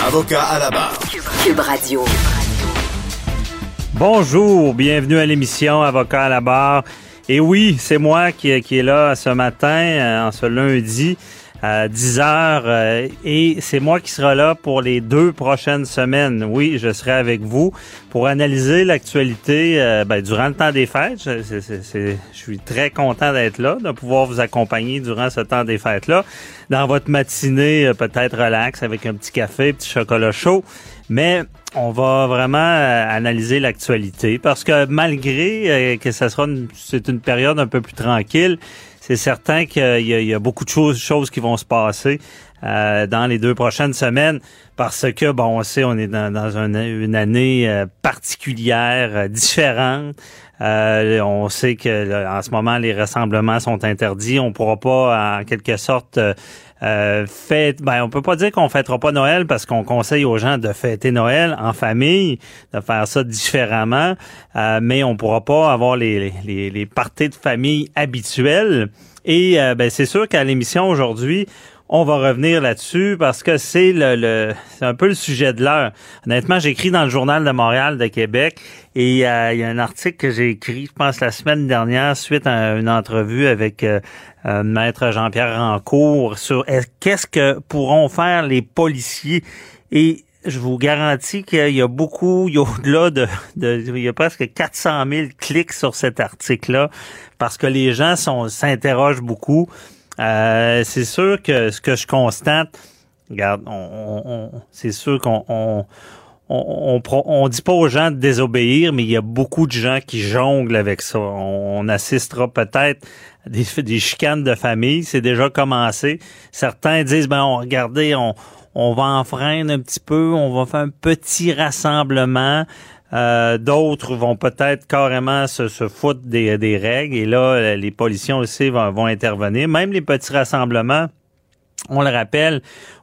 Avocat à la barre. Cube Radio. Bonjour, bienvenue à l'émission Avocat à la barre. Et oui, c'est moi qui, qui est là ce matin, euh, en ce lundi à 10 heures, euh, et c'est moi qui sera là pour les deux prochaines semaines. Oui, je serai avec vous pour analyser l'actualité euh, ben, durant le temps des fêtes. Je, suis très content d'être là, de pouvoir vous accompagner durant ce temps des fêtes-là. Dans votre matinée, peut-être relax avec un petit café, petit chocolat chaud. Mais on va vraiment euh, analyser l'actualité parce que malgré euh, que ça sera c'est une période un peu plus tranquille, c'est certain qu'il y, a beaucoup de choses, qui vont se passer euh, dans les deux prochaines semaines parce que bon on sait on est dans, une, année particulière différente. On sait que en ce moment les rassemblements sont interdits. On pourra pas en quelque sorte euh, fête, ben on peut pas dire qu'on fêtera pas Noël parce qu'on conseille aux gens de fêter Noël en famille, de faire ça différemment, euh, mais on pourra pas avoir les, les, les parties de famille habituelles. Et euh, ben c'est sûr qu'à l'émission aujourd'hui, on va revenir là-dessus parce que c'est le, c'est un peu le sujet de l'heure. Honnêtement, j'écris dans le journal de Montréal de Québec et euh, il y a un article que j'ai écrit, je pense la semaine dernière, suite à une entrevue avec euh, euh, maître Jean-Pierre Rancourt sur qu'est-ce que pourront faire les policiers? Et je vous garantis qu'il y a beaucoup, il y a au-delà de, il y a presque 400 000 clics sur cet article-là parce que les gens s'interrogent beaucoup. Euh, c'est sûr que ce que je constate, regarde, on, c'est sûr qu'on on, on, on, dit pas aux gens de désobéir, mais il y a beaucoup de gens qui jonglent avec ça. On, assistera peut-être à des, des chicanes de famille, c'est déjà commencé. Certains disent, ben, regardez, on, on va enfreindre un petit peu, on va faire un petit rassemblement. Euh, d'autres vont peut-être carrément se, foutre des, règles et là, les policiers aussi vont intervenir. Même les petits rassemblements, on le rappelle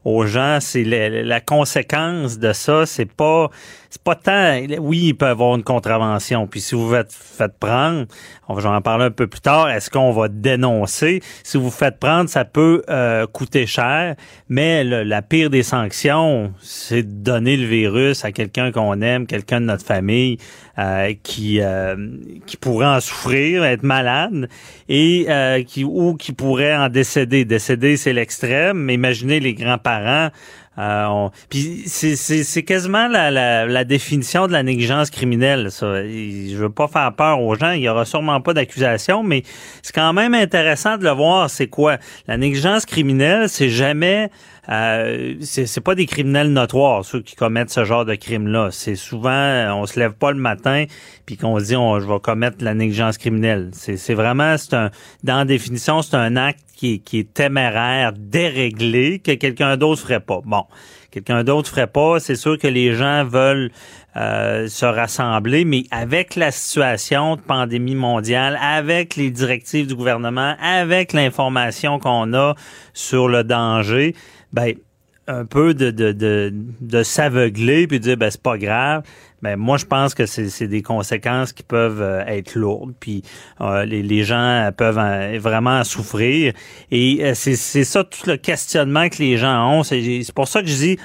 aux gens, c'est la, conséquence de ça, c'est pas c'est pas tant oui, il peut avoir une contravention. Puis si vous faites, faites prendre, on va en parler un peu plus tard, est-ce qu'on va dénoncer? Si vous faites prendre, ça peut euh, coûter cher, mais la pire des sanctions, c'est de donner le virus à quelqu'un qu'on aime, quelqu'un de notre famille euh, qui euh, qui pourrait en souffrir, être malade et qui ou qui pourrait en décéder. Décéder, c'est l'extrême, mais imaginez les grands-parents euh, c'est quasiment la, la, la, définition de la négligence criminelle. Ça. Je veux pas faire peur aux gens. Il y aura sûrement pas d'accusation, mais c'est quand même intéressant de le voir. C'est quoi? La négligence criminelle C'est jamais euh, c'est pas des criminels notoires ceux qui commettent ce genre de crime-là. C'est souvent on se lève pas le matin puis qu'on se dit on, je vais commettre la négligence criminelle. C'est vraiment c'est un dans définition c'est un acte qui, qui est téméraire, déréglé que quelqu'un d'autre ferait pas. Bon, quelqu'un d'autre ferait pas. C'est sûr que les gens veulent euh, se rassembler, mais avec la situation de pandémie mondiale, avec les directives du gouvernement, avec l'information qu'on a sur le danger ben un peu de, de, de, de s'aveugler puis dire ben c'est pas grave. Ben moi je pense que c'est des conséquences qui peuvent euh, être lourdes puis euh, les, les, gens peuvent vraiment souffrir et euh, c'est c'est ça tout le questionnement que les gens ont. C'est pour ça que je dis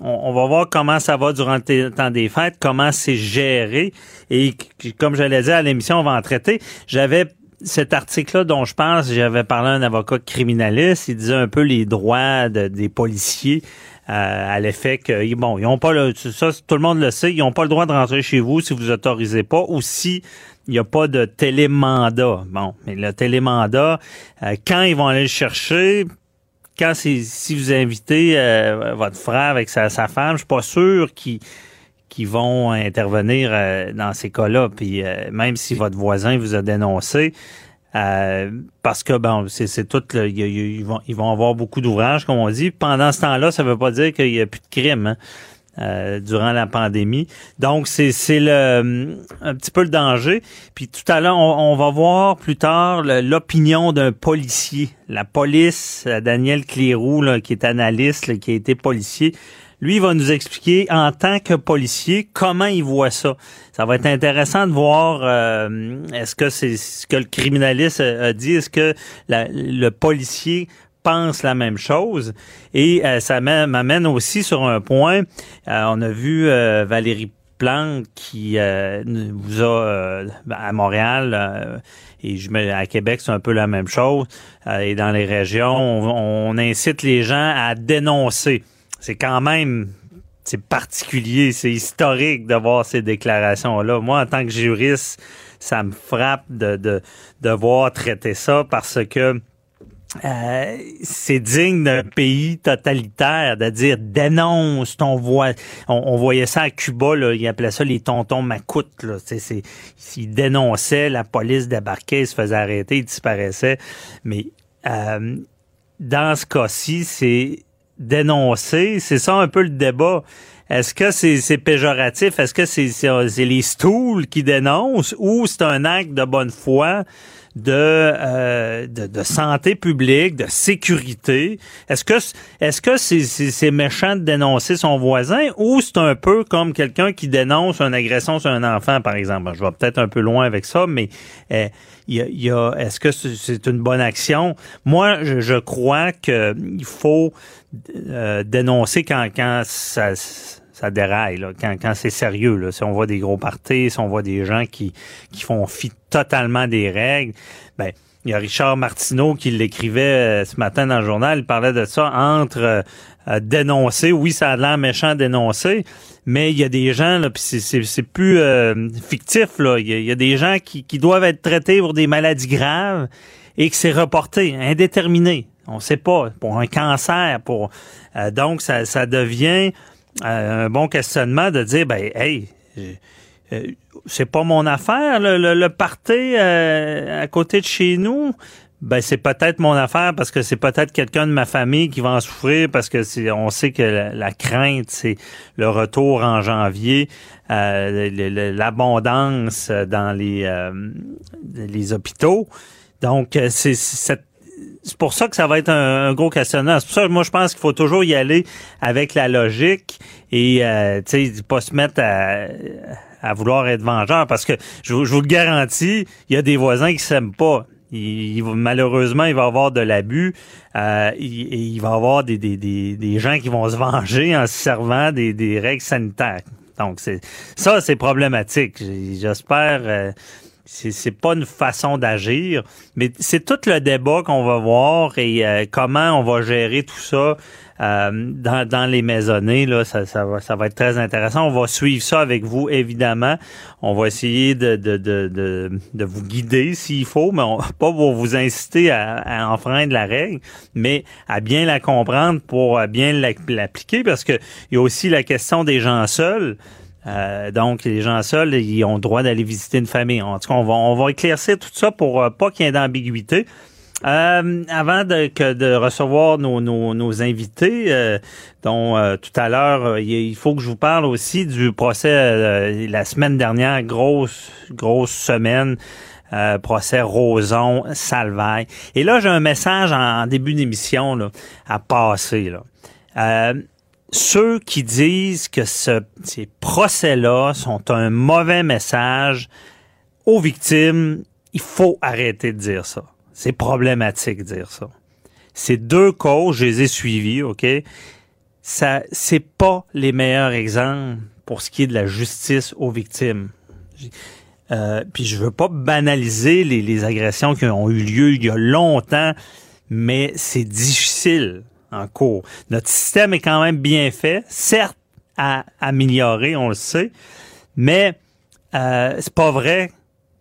on, va voir comment ça va durant le temps des fêtes, comment c'est géré et comme je l'ai dit à l'émission, on va en traiter. J'avais cet article-là dont je pense, j'avais parlé à un avocat criminaliste, il disait un peu les droits des policiers à l'effet que bon, ils ont pas le ça tout le monde le sait, ils n'ont pas le droit de rentrer chez vous si vous autorisez pas ou si il n'y a pas de télémandat. Bon, mais le télémandat, euh, quand ils vont aller le chercher, quand si vous invitez euh, votre frère avec sa, femme, je suis pas sûr qu'ils vont intervenir euh, dans ces cas-là. Puis même si votre voisin vous a dénoncé, parce que bon, c'est tout, ils, vont, ils vont avoir beaucoup d'ouvrages, comme on dit. Pendant ce temps-là, ça veut pas dire qu'il y a plus de crime. Hein. Euh, durant la pandémie. Donc, c'est le un petit peu le danger. Puis tout à l'heure, on, va voir plus tard l'opinion d'un policier. La police, euh, Daniel Cléroux, qui est analyste, qui a été policier, lui va nous expliquer en tant que policier comment il voit ça. Ça va être intéressant de voir euh, est-ce que c'est ce que le criminaliste a dit, est-ce que le policier pense la même chose. Et euh, ça m'amène aussi sur un point. Euh, on a vu euh, Valérie Plante qui vous a à Montréal et je mets à Québec c'est un peu la même chose et dans les régions on, incite les gens à dénoncer. C'est quand même c'est particulier, c'est historique de voir ces déclarations-là. Moi, en tant que juriste, ça me frappe de, de, de voir traiter ça parce que euh, c'est digne d'un pays totalitaire de dire dénonce ton voix. On, voyait ça à Cuba, là, ils appelaient ça les tontons macoutes. Là. C'est, c'est, ils dénonçaient, la police débarquait, ils se faisait arrêter, ils disparaissaient. Mais euh, dans ce cas-ci, c'est dénoncer, c'est ça un peu le débat. Est-ce que c'est, c'est péjoratif? Est-ce que c'est, c'est, c'est les stools qui dénoncent ou c'est un acte de bonne foi? Euh, de, de, santé publique, de sécurité. Est-ce que est-ce que c'est méchant de dénoncer son voisin ou c'est un peu comme quelqu'un qui dénonce une agression sur un enfant, par exemple? Je vais peut-être un peu loin avec ça, mais il y a, est-ce que c'est une bonne action? Moi, je, je crois qu'il faut euh, dénoncer quand, quand ça ça déraille là, quand, quand c'est sérieux. Là. Si on voit des gros parties, si on voit des gens qui, qui font fi totalement des règles, ben il y a Richard Martineau qui l'écrivait euh, ce matin dans le journal, il parlait de ça entre euh, euh, dénoncer, oui, ça a l'air méchant dénoncer, mais il y a des gens, là, puis c'est plus fictif, là. Il y, a, des gens qui, qui doivent être traités pour des maladies graves et que c'est reporté, indéterminé. On sait pas, pour un cancer, pour donc ça, ça devient un bon questionnement de dire, ben, hey, euh, c'est pas mon affaire, le, le, party euh, à côté de chez nous. Ben c'est peut-être mon affaire parce que c'est peut-être quelqu'un de ma famille qui va en souffrir parce que c'est on sait que la, crainte c'est le retour en janvier, euh, l'abondance dans les les hôpitaux. Donc c'est cette c'est pour ça que ça va être un, gros questionnement. C'est pour ça que moi, je pense qu'il faut toujours y aller avec la logique et, euh, tu sais, pas se mettre à, vouloir être vengeur parce que je, vous le garantis, il y a des voisins qui s'aiment pas. Il, malheureusement, il va y avoir de l'abus. Euh, il, il, va y avoir des, des, des, des, gens qui vont se venger en se servant des, des règles sanitaires. Donc, c'est ça, c'est problématique. J'espère... Euh, c'est pas une façon d'agir, mais c'est tout le débat qu'on va voir et euh, comment on va gérer tout ça euh, dans, les maisonnées. Là, ça, va, être très intéressant. On va suivre ça avec vous, évidemment. On va essayer de, de, vous guider s'il faut, mais on, pas pour vous inciter à, à, enfreindre la règle, mais à bien la comprendre pour bien l'appliquer, parce que il y a aussi la question des gens seuls. Euh, donc, les gens seuls, ils ont le droit d'aller visiter une famille. En tout cas, on va, on va éclaircir tout ça pour euh, pas qu'il y ait d'ambiguïté. Euh, avant de, que de recevoir nos, nos, nos invités, dont tout à l'heure, il faut que je vous parle aussi du procès la semaine dernière, grosse, grosse semaine. procès Roson, Salvaille. Et là, j'ai un message en, début d'émission à passer. Là ceux qui disent que ce, ces procès-là sont un mauvais message aux victimes, il faut arrêter de dire ça. C'est problématique de dire ça. Ces deux causes, je les ai suivies, OK? Ça, c'est pas les meilleurs exemples pour ce qui est de la justice aux victimes. Euh, puis je veux pas banaliser les, les agressions qui ont eu lieu il y a longtemps, mais c'est difficile en cours. Notre système est quand même bien fait, certes à améliorer, on le sait, mais euh, c'est pas vrai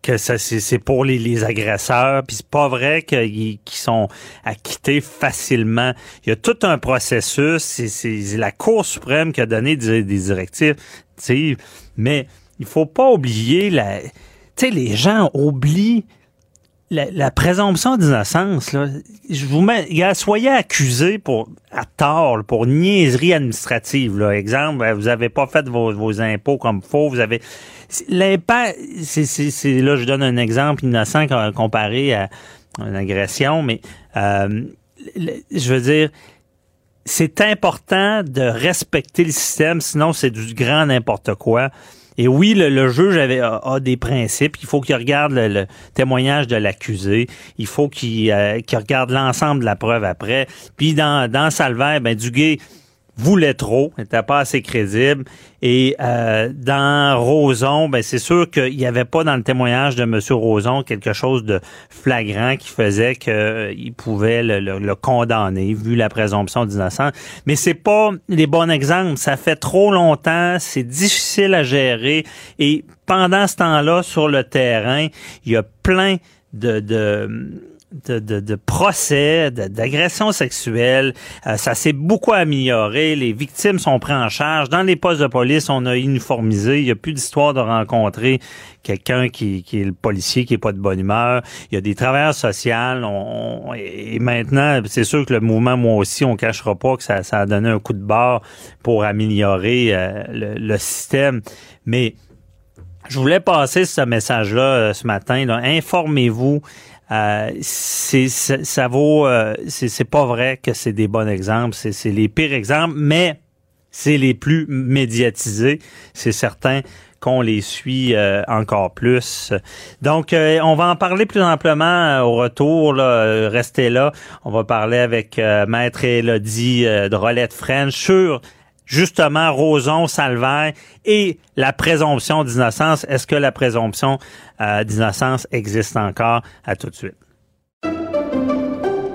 que ça c'est pour les, les agresseurs, puis c'est pas vrai qu'ils sont acquittés facilement. Il y a tout un processus, c'est la Cour suprême qui a donné des, des directives, mais il faut pas oublier la tu sais les gens oublient la, présomption d'innocence, là, je vous mets, soyez accusé pour à tort, pour niaiserie administrative. Là. Exemple, ben, vous avez pas fait vos, vos impôts comme faux, vous avez l'impact. C'est, là, je donne un exemple innocent comparé à une agression, mais euh, je veux dire, c'est important de respecter le système, sinon c'est du grand n'importe quoi. Et oui, le, juge avait, a, des principes. Il faut qu'il regarde le, témoignage de l'accusé. Il faut qu'il euh, regarde l'ensemble de la preuve après. Puis dans, dans Salvaire, ben Duguay voulait trop, n'était pas assez crédible. Et euh, dans Roson, ben c'est sûr qu'il n'y avait pas dans le témoignage de M. Roson quelque chose de flagrant qui faisait qu'il euh, pouvait le, le, condamner, vu la présomption d'innocence. Mais c'est pas les bons exemples. Ça fait trop longtemps, c'est difficile à gérer. Et pendant ce temps-là, sur le terrain, il y a plein de de, de, de procès, d'agressions sexuelles. Euh, ça s'est beaucoup amélioré. Les victimes sont prises en charge. Dans les postes de police, on a uniformisé. Il n'y a plus d'histoire de rencontrer quelqu'un qui, qui est le policier qui est pas de bonne humeur. Il y a des travailleurs sociaux. Et maintenant, c'est sûr que le mouvement, moi aussi, on cachera pas que ça, ça a donné un coup de barre pour améliorer euh, le, le système. Mais je voulais passer ce message-là euh, ce matin. Informez-vous. Euh, c'est ça vaut euh, c'est pas vrai que c'est des bons exemples c'est les pires exemples mais c'est les plus médiatisés c'est certain qu'on les suit euh, encore plus. Donc, on va en parler plus amplement au retour. Là, restez là. On va parler avec Maître Elodie de Rolette French justement Roson, Salvaire et la présomption d'innocence. Est-ce que la présomption euh, d'innocence existe encore? À tout de suite.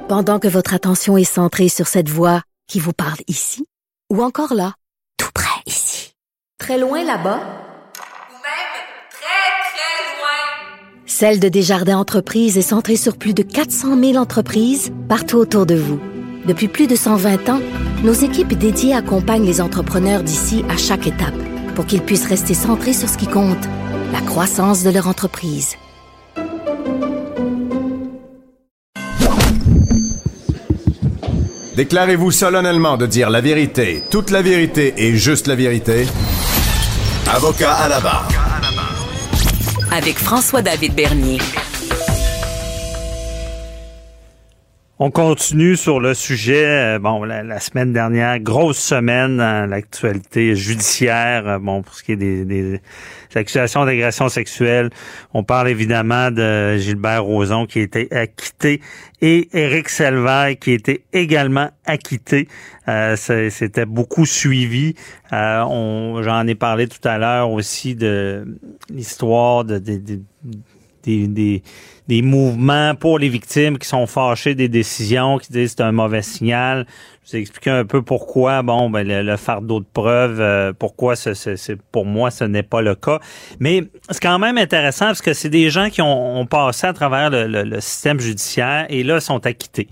Pendant que votre attention est centrée sur cette voix qui vous parle ici, ou encore là, tout près ici, très loin là-bas, ou même très, très loin, Celle de Desjardins Entreprises est centrée sur plus de 400 000 entreprises partout autour de vous. Depuis plus de 120 ans, nos équipes dédiées accompagnent les entrepreneurs d'ici à chaque étape pour qu'ils puissent rester centrés sur ce qui compte, la croissance de leur entreprise. Déclarez-vous solennellement de dire la vérité, toute la vérité et juste la vérité. Avocat à la barre. Avec François-David Bernier. On continue sur le sujet. Euh, bon, la, semaine dernière, grosse semaine dans l'actualité judiciaire. Euh, bon, pour ce qui est des, accusations d'agression sexuelle, on parle évidemment de Gilbert Rozon qui a été acquitté et Éric Selvaille qui été également acquitté. Euh, C'était beaucoup suivi. Euh, J'en ai parlé tout à l'heure aussi de l'histoire de, de, de des, des, des, mouvements pour les victimes qui sont fâchés des décisions, qui disent c'est un mauvais signal. Je vous ai expliqué un peu pourquoi, bon, ben, le, fardeau de preuve, euh, pourquoi c'est, pour moi ce n'est pas le cas. Mais c'est quand même intéressant parce que c'est des gens qui ont, ont passé à travers le, le, système judiciaire et là sont acquittés.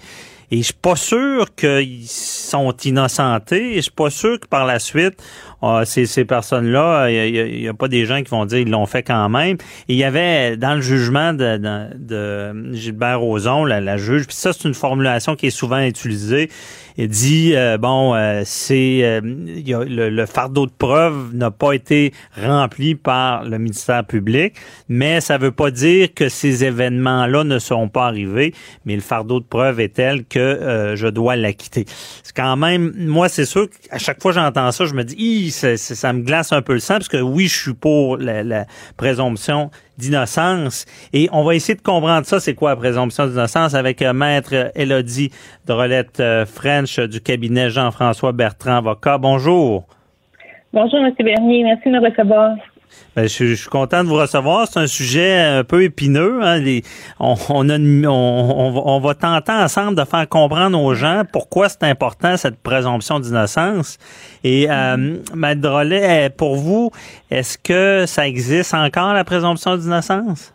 Et je suis pas sûr qu'ils sont innocentés. Et je suis pas sûr que par la suite, ah, ces, ces personnes-là, il n'y a, pas des gens qui vont dire ils l'ont fait quand même. Et il y avait dans le jugement de, de, Gilbert Rozon, la, la juge, puis ça c'est une formulation qui est souvent utilisée. Il dit euh, bon, euh, c'est euh, le, fardeau de preuve n'a pas été rempli par le ministère public, mais ça veut pas dire que ces événements-là ne sont pas arrivés, mais le fardeau de preuve est tel que je dois l'acquitter. C'est quand même, moi c'est sûr qu'à chaque fois que j'entends ça, je me dis ça, me glace un peu le sang, parce que oui, je suis pour la, présomption d'innocence. Et on va essayer de comprendre ça, c'est quoi la présomption d'innocence, avec euh, Maître Elodie Drolette euh, French du cabinet Jean-François Bertrand, avocat. Bonjour. Bonjour, M. Bernier. Merci de me recevoir. Ben, je, suis content de vous recevoir. C'est un sujet un peu épineux. Hein. on, va tenter ensemble de faire comprendre aux gens pourquoi c'est important cette présomption d'innocence. Et. Maître Drolet, pour vous, est-ce que ça existe encore la présomption d'innocence?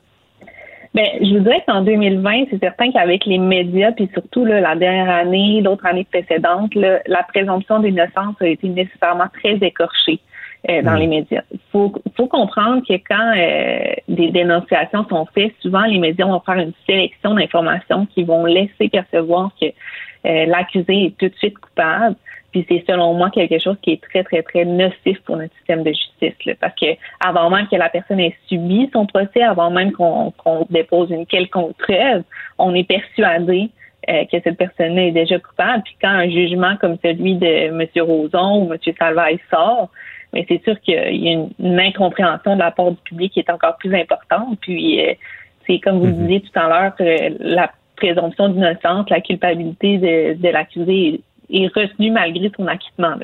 Ben, je vous dirais qu'en 2020, c'est certain qu'avec les médias, puis surtout la dernière année, l'autre année précédente, la présomption d'innocence a été nécessairement très écorchée. Euh, dans mm. les médias. Il faut, faut comprendre que quand euh, des dénonciations sont faites, souvent les médias vont faire une sélection d'informations qui vont laisser percevoir que euh, l'accusé est tout de suite coupable. Puis c'est selon moi quelque chose qui est très, très, très nocif pour notre système de justice. parce que avant même que la personne ait subi son procès, avant même qu'on dépose une quelconque preuve, on est persuadé que cette personne est déjà coupable. Puis quand un jugement comme celui de M. Roson ou M. Salvaille sort, mais c'est sûr qu'il y a une, incompréhension de la part du public qui est encore plus importante. Puis, euh, c'est comme vous le mhm. disiez tout à l'heure, euh, la présomption d'innocence, la culpabilité de, l'accusé est, retenue malgré son acquittement.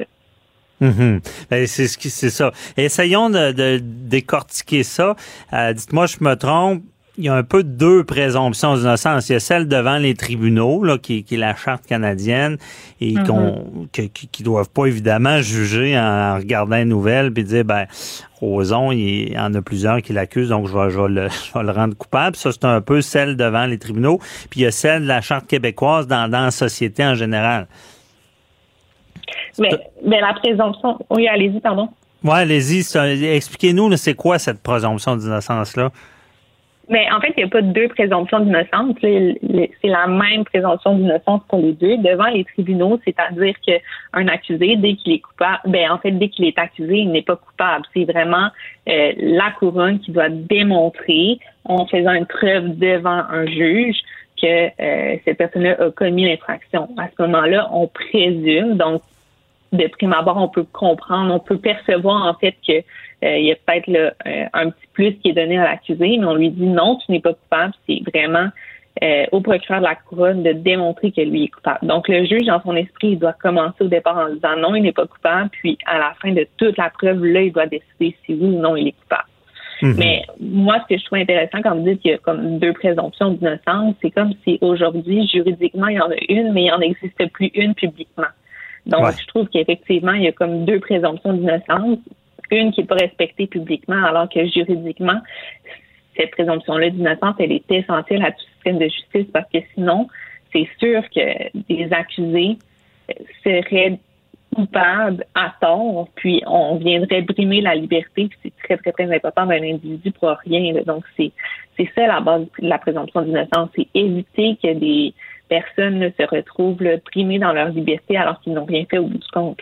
Mhm. Ben, c'est ce qui c'est ça. Essayons de, décortiquer ça. Euh, dites-moi, je me trompe il y a un peu deux présomptions d'innocence. Il y a celle devant les tribunaux, là, qui, qui est la charte canadienne, et mm-hmm. qu'on, qui, doivent pas évidemment juger en regardant les nouvelles puis dire ben Roson, il y en a plusieurs qui l'accusent, donc je vais, je, vais le, je vais le rendre coupable. Ça, c'est un peu celle devant les tribunaux. Puis il y a celle de la charte québécoise dans, dans la société en général. Mais, mais la présomption. Oui, allez-y, pardon. Oui, allez-y. Expliquez-nous, c'est quoi cette présomption d'innocence-là? Mais en fait, il n'y a pas deux présomptions d'innocence. C'est la même présomption d'innocence pour les deux devant les tribunaux, c'est-à-dire qu'un accusé, dès qu'il est coupable, ben en fait, dès qu'il est accusé, il n'est pas coupable. C'est vraiment euh, la couronne qui doit démontrer, en faisant une preuve devant un juge, que euh, cette personne-là a commis l'infraction. À ce moment-là, on présume, donc de prime abord, on peut comprendre, on peut percevoir en fait que euh, il y a peut-être euh, un petit plus qui est donné à l'accusé, mais on lui dit non, tu n'es pas coupable. C'est vraiment euh, au procureur de la couronne de démontrer que lui est coupable. Donc le juge, dans son esprit, il doit commencer au départ en disant non, il n'est pas coupable, puis à la fin de toute la preuve, là, il doit décider si oui ou non il est coupable. Mhm. Mais moi, ce que je trouve intéressant quand vous dites qu'il y a comme deux présomptions d'innocence, c'est comme si aujourd'hui, juridiquement, il y en a une, mais il n'en existe plus une publiquement. Donc, je trouve qu'effectivement, il y a comme deux présomptions d'innocence une qui n'est pas respectée publiquement, alors que juridiquement, cette présomption-là d'innocence, elle est essentielle à tout système de justice parce que sinon, c'est sûr que des accusés seraient coupables à tort, puis on viendrait brimer la liberté, puis c'est très, très, très important d'un individu pour rien. Donc, c'est, c'est ça la base de la présomption d'innocence, c'est éviter que des personnes se retrouvent là, brimées dans leur liberté alors qu'ils n'ont rien fait au bout du compte.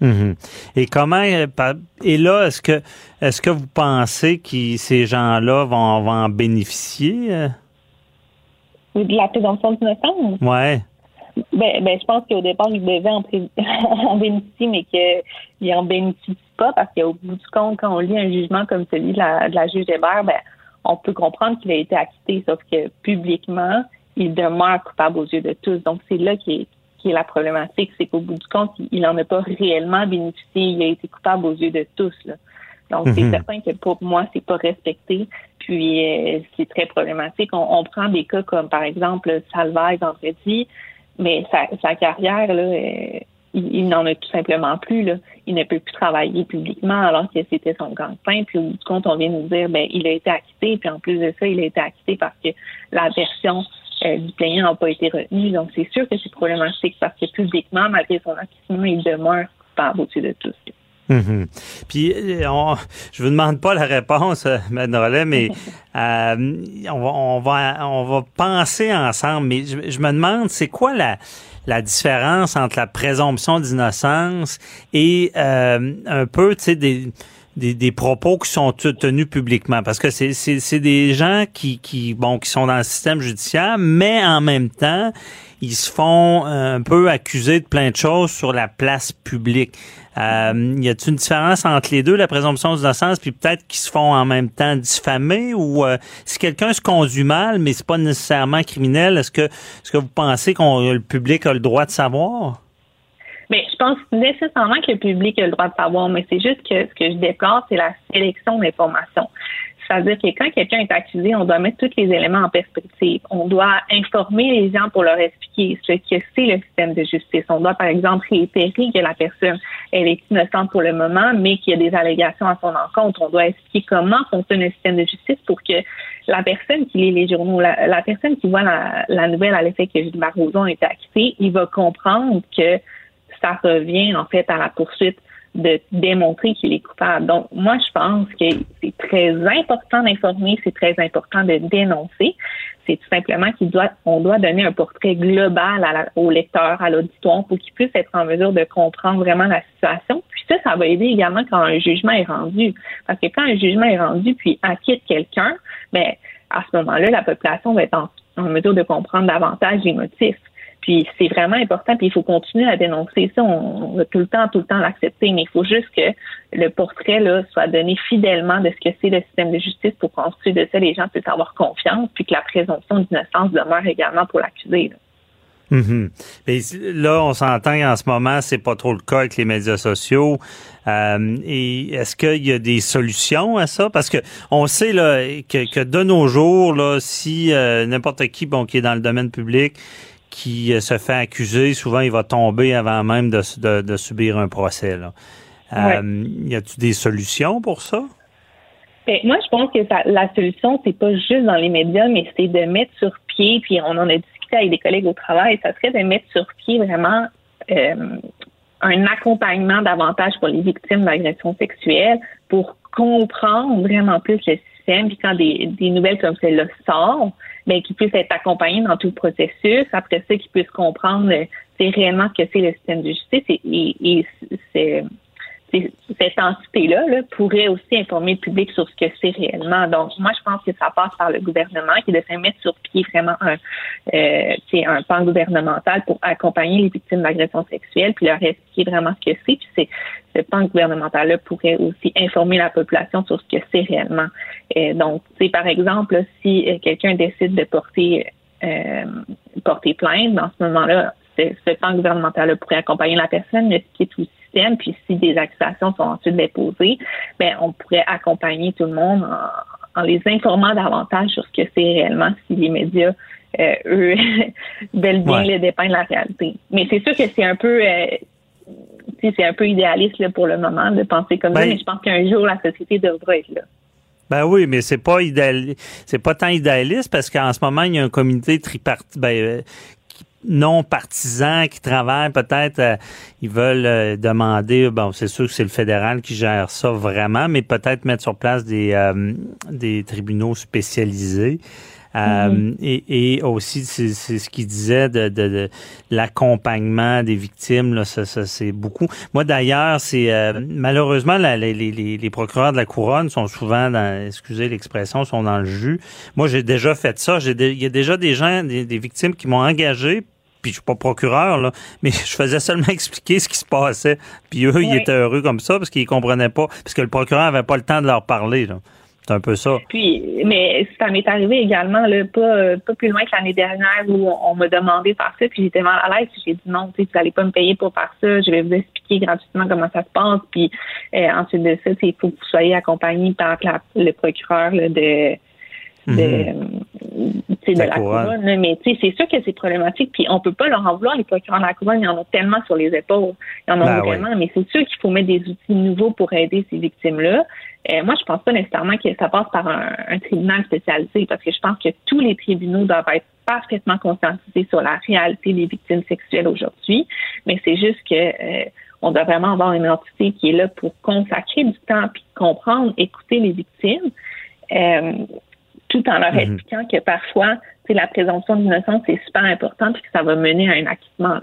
Mhm. Et comment euh, et là est-ce que est-ce que vous pensez que ces gens-là vont, vont, en bénéficier euh? De la présomption d'innocence? Ouais. Ben, ben, je pense qu'au départ, ils devaient en, en bénéficier, mais qu'ils n'en bénéficient pas parce qu'au bout du compte, quand on lit un jugement comme celui de la, de la juge Hébert, ben, on peut comprendre qu'il a été acquitté, sauf que publiquement, il demeure coupable aux yeux de tous. Donc, c'est là qui est, qui est la problématique, c'est qu'au bout du compte, il n'en a pas réellement bénéficié. Il a été coupable aux yeux de tous. Donc, c'est mhm. certain que pour moi, c'est pas respecté. Puis, euh, c'est très problématique. On, prend des cas comme, par exemple, Salvaille vendredi, mais sa, carrière, là, euh, il, n'en a tout simplement plus. Là. Il ne peut plus travailler publiquement alors que c'était son gang-pain. Puis, au bout du compte, on vient nous dire, ben, il a été acquitté. Puis, en plus de ça, il a été acquitté parce que la version euh, du plaignant n'a pas été retenu. Donc, c'est sûr que c'est problématique parce que publiquement, malgré son acquittement, il demeure coupable au-dessus de tout. Mm Puis, euh, on, je vous demande pas la réponse, euh, Mme mais euh, on, va, on, va, on va penser ensemble. Mais je, je me demande, c'est quoi la, la différence entre la présomption d'innocence et euh, un peu, tu sais, des des, des, propos qui sont tenus publiquement parce que c'est, c'est, c'est des gens qui, qui bon qui sont dans le système judiciaire mais en même temps ils se font un peu accuser de plein de choses sur la place publique. Euh, y a-t-il une différence entre les deux, la présomption d'innocence, puis peut-être qu'ils se font en même temps diffamer ou euh, si quelqu'un se conduit mal, mais c'est pas nécessairement criminel, est-ce que est-ce que vous pensez que le public a le droit de savoir? Pense nécessairement que le public a le droit de savoir, mais c'est juste que ce que je déplore, c'est la sélection d'informations. C'est-à-dire que quand quelqu'un est accusé, on doit mettre tous les éléments en perspective. On doit informer les gens pour leur expliquer ce que c'est le système de justice. On doit, par exemple, réitérer que la personne elle est innocente pour le moment, mais qu'il y a des allégations à son encontre. On doit expliquer comment fonctionne le système de justice pour que la personne qui lit les journaux, la, personne qui voit la, nouvelle à l'effet que Gilles Barroso a été acquitté, il va comprendre que ça revient en fait à la poursuite de démontrer qu'il est coupable. Donc, moi, je pense que c'est très important d'informer, c'est très important de dénoncer. C'est tout simplement qu'il doit, on doit donner un portrait global au lecteur, à l'auditoire, pour qu'il puisse être en mesure de comprendre vraiment la situation. Puis ça, ça va aider également quand un jugement est rendu. Parce que quand un jugement est rendu, puis acquitte quelqu'un, ben, à ce moment-là, la population va être en mesure de comprendre davantage les motifs. Puis c'est vraiment important, puis il faut continuer à dénoncer ça. On, va tout le temps, tout le temps l'accepter, mais il faut juste que le portrait là, soit donné fidèlement de ce que c'est le système de justice pour qu'ensuite de ça, les gens puissent avoir confiance, puis que la présomption d'innocence demeure également pour l'accusé. Mm là, on s'entend en ce moment, c'est pas trop le cas avec les médias sociaux. Euh, et est-ce qu'il y a des solutions à ça? Parce que on sait là que, que de nos jours, là, si euh, n'importe qui, bon, qui est dans le domaine public, qui euh, se fait accuser, souvent il va tomber avant même de, de, subir un procès. Là. Euh, y a-t-il des solutions pour ça? Ben, moi, je pense que la solution, c'est pas juste dans les médias, mais c'est de mettre sur pied, puis on en a discuté avec des collègues au travail, ça serait de mettre sur pied vraiment euh, un accompagnement davantage pour les victimes d'agressions sexuelles pour comprendre vraiment plus le système, puis quand des, des nouvelles comme celle-là sortent, mais qui puisse être accompagné dans tout le processus. Après ça, qui puisse comprendre euh, c'est réellement que c'est le système de justice et, c'est cette entité-là là, pourrait aussi informer le public sur ce que c'est réellement. Donc, moi, je pense que ça passe par le gouvernement qui devrait mettre sur pied vraiment un, euh, un plan gouvernemental pour accompagner les victimes d'agressions sexuelles, puis leur expliquer vraiment ce que c'est. Puis c'est ce plan gouvernemental-là pourrait aussi informer la population sur ce que c'est réellement. Et donc, par exemple, si euh, quelqu'un décide de porter euh, porter plainte, dans ce moment-là, ce plan gouvernemental-là pourrait accompagner la personne, expliquer puis si des accusations sont ensuite déposées, ben on pourrait accompagner tout le monde en, les informant davantage sur ce que c'est réellement si les médias euh, eux veulent bien les dépeindre la réalité. Mais c'est sûr que c'est un peu euh, c'est un peu idéaliste là, pour le moment de penser comme ça, ben mais je pense qu'un jour la société devra être là. Ben oui, mais c'est pas idéal, c'est pas tant idéaliste parce qu'en ce moment il y a un comité tripartite ben, euh, non partisans qui travaillent, peut-être euh, ils veulent euh, demander, bon, c'est sûr que c'est le fédéral qui gère ça vraiment, mais peut-être mettre sur place des, euh, des tribunaux spécialisés. Mm-hmm. et, et, aussi, c'est ce qu'il disait de, de, l'accompagnement des victimes. Là, ça, ça c'est beaucoup. Moi, d'ailleurs, c'est malheureusement les, les, les, procureurs de la couronne sont souvent, dans, excusez l'expression, sont dans le jus. Moi, j'ai déjà fait ça. Il y a déjà des gens, des, des victimes qui m'ont engagé puis je suis pas procureur, là, mais je faisais seulement expliquer ce qui se passait. Puis eux, ils étaient heureux comme ça parce qu'ils comprenaient pas, parce que le procureur avait pas le temps de leur parler. C'est un peu ça. Puis, mais ça m'est arrivé également, là, pas, pas plus loin que l'année dernière où on, m'a demandé de faire ça, puis j'étais mal à l'aise, j'ai dit non, tu n'allez pas me payer pour faire ça, je vais vous expliquer gratuitement comment ça se passe, puis euh, ensuite de ça, il faut que vous soyez accompagné par le procureur de de, mhm. de la, couronne. Mais c'est sûr que c'est problématique. Puis on peut pas leur en vouloir. Les procureurs de la couronne, ils en ont tellement sur les épaules. Ils en ont ben tellement. Mais c'est sûr qu'il faut mettre des outils nouveaux pour aider ces victimes-là. Euh, moi, je pense pas nécessairement que ça passe par un, tribunal spécialisé parce que je pense que tous les tribunaux doivent être parfaitement conscientisés sur la réalité des victimes sexuelles aujourd'hui. Mais c'est juste que euh, on doit vraiment avoir une entité qui est là pour consacrer du temps puis comprendre, écouter les victimes. Euh, tout en leur mhm. expliquant que parfois, la présomption d'innocence est super importante et que ça va mener à un acquittement.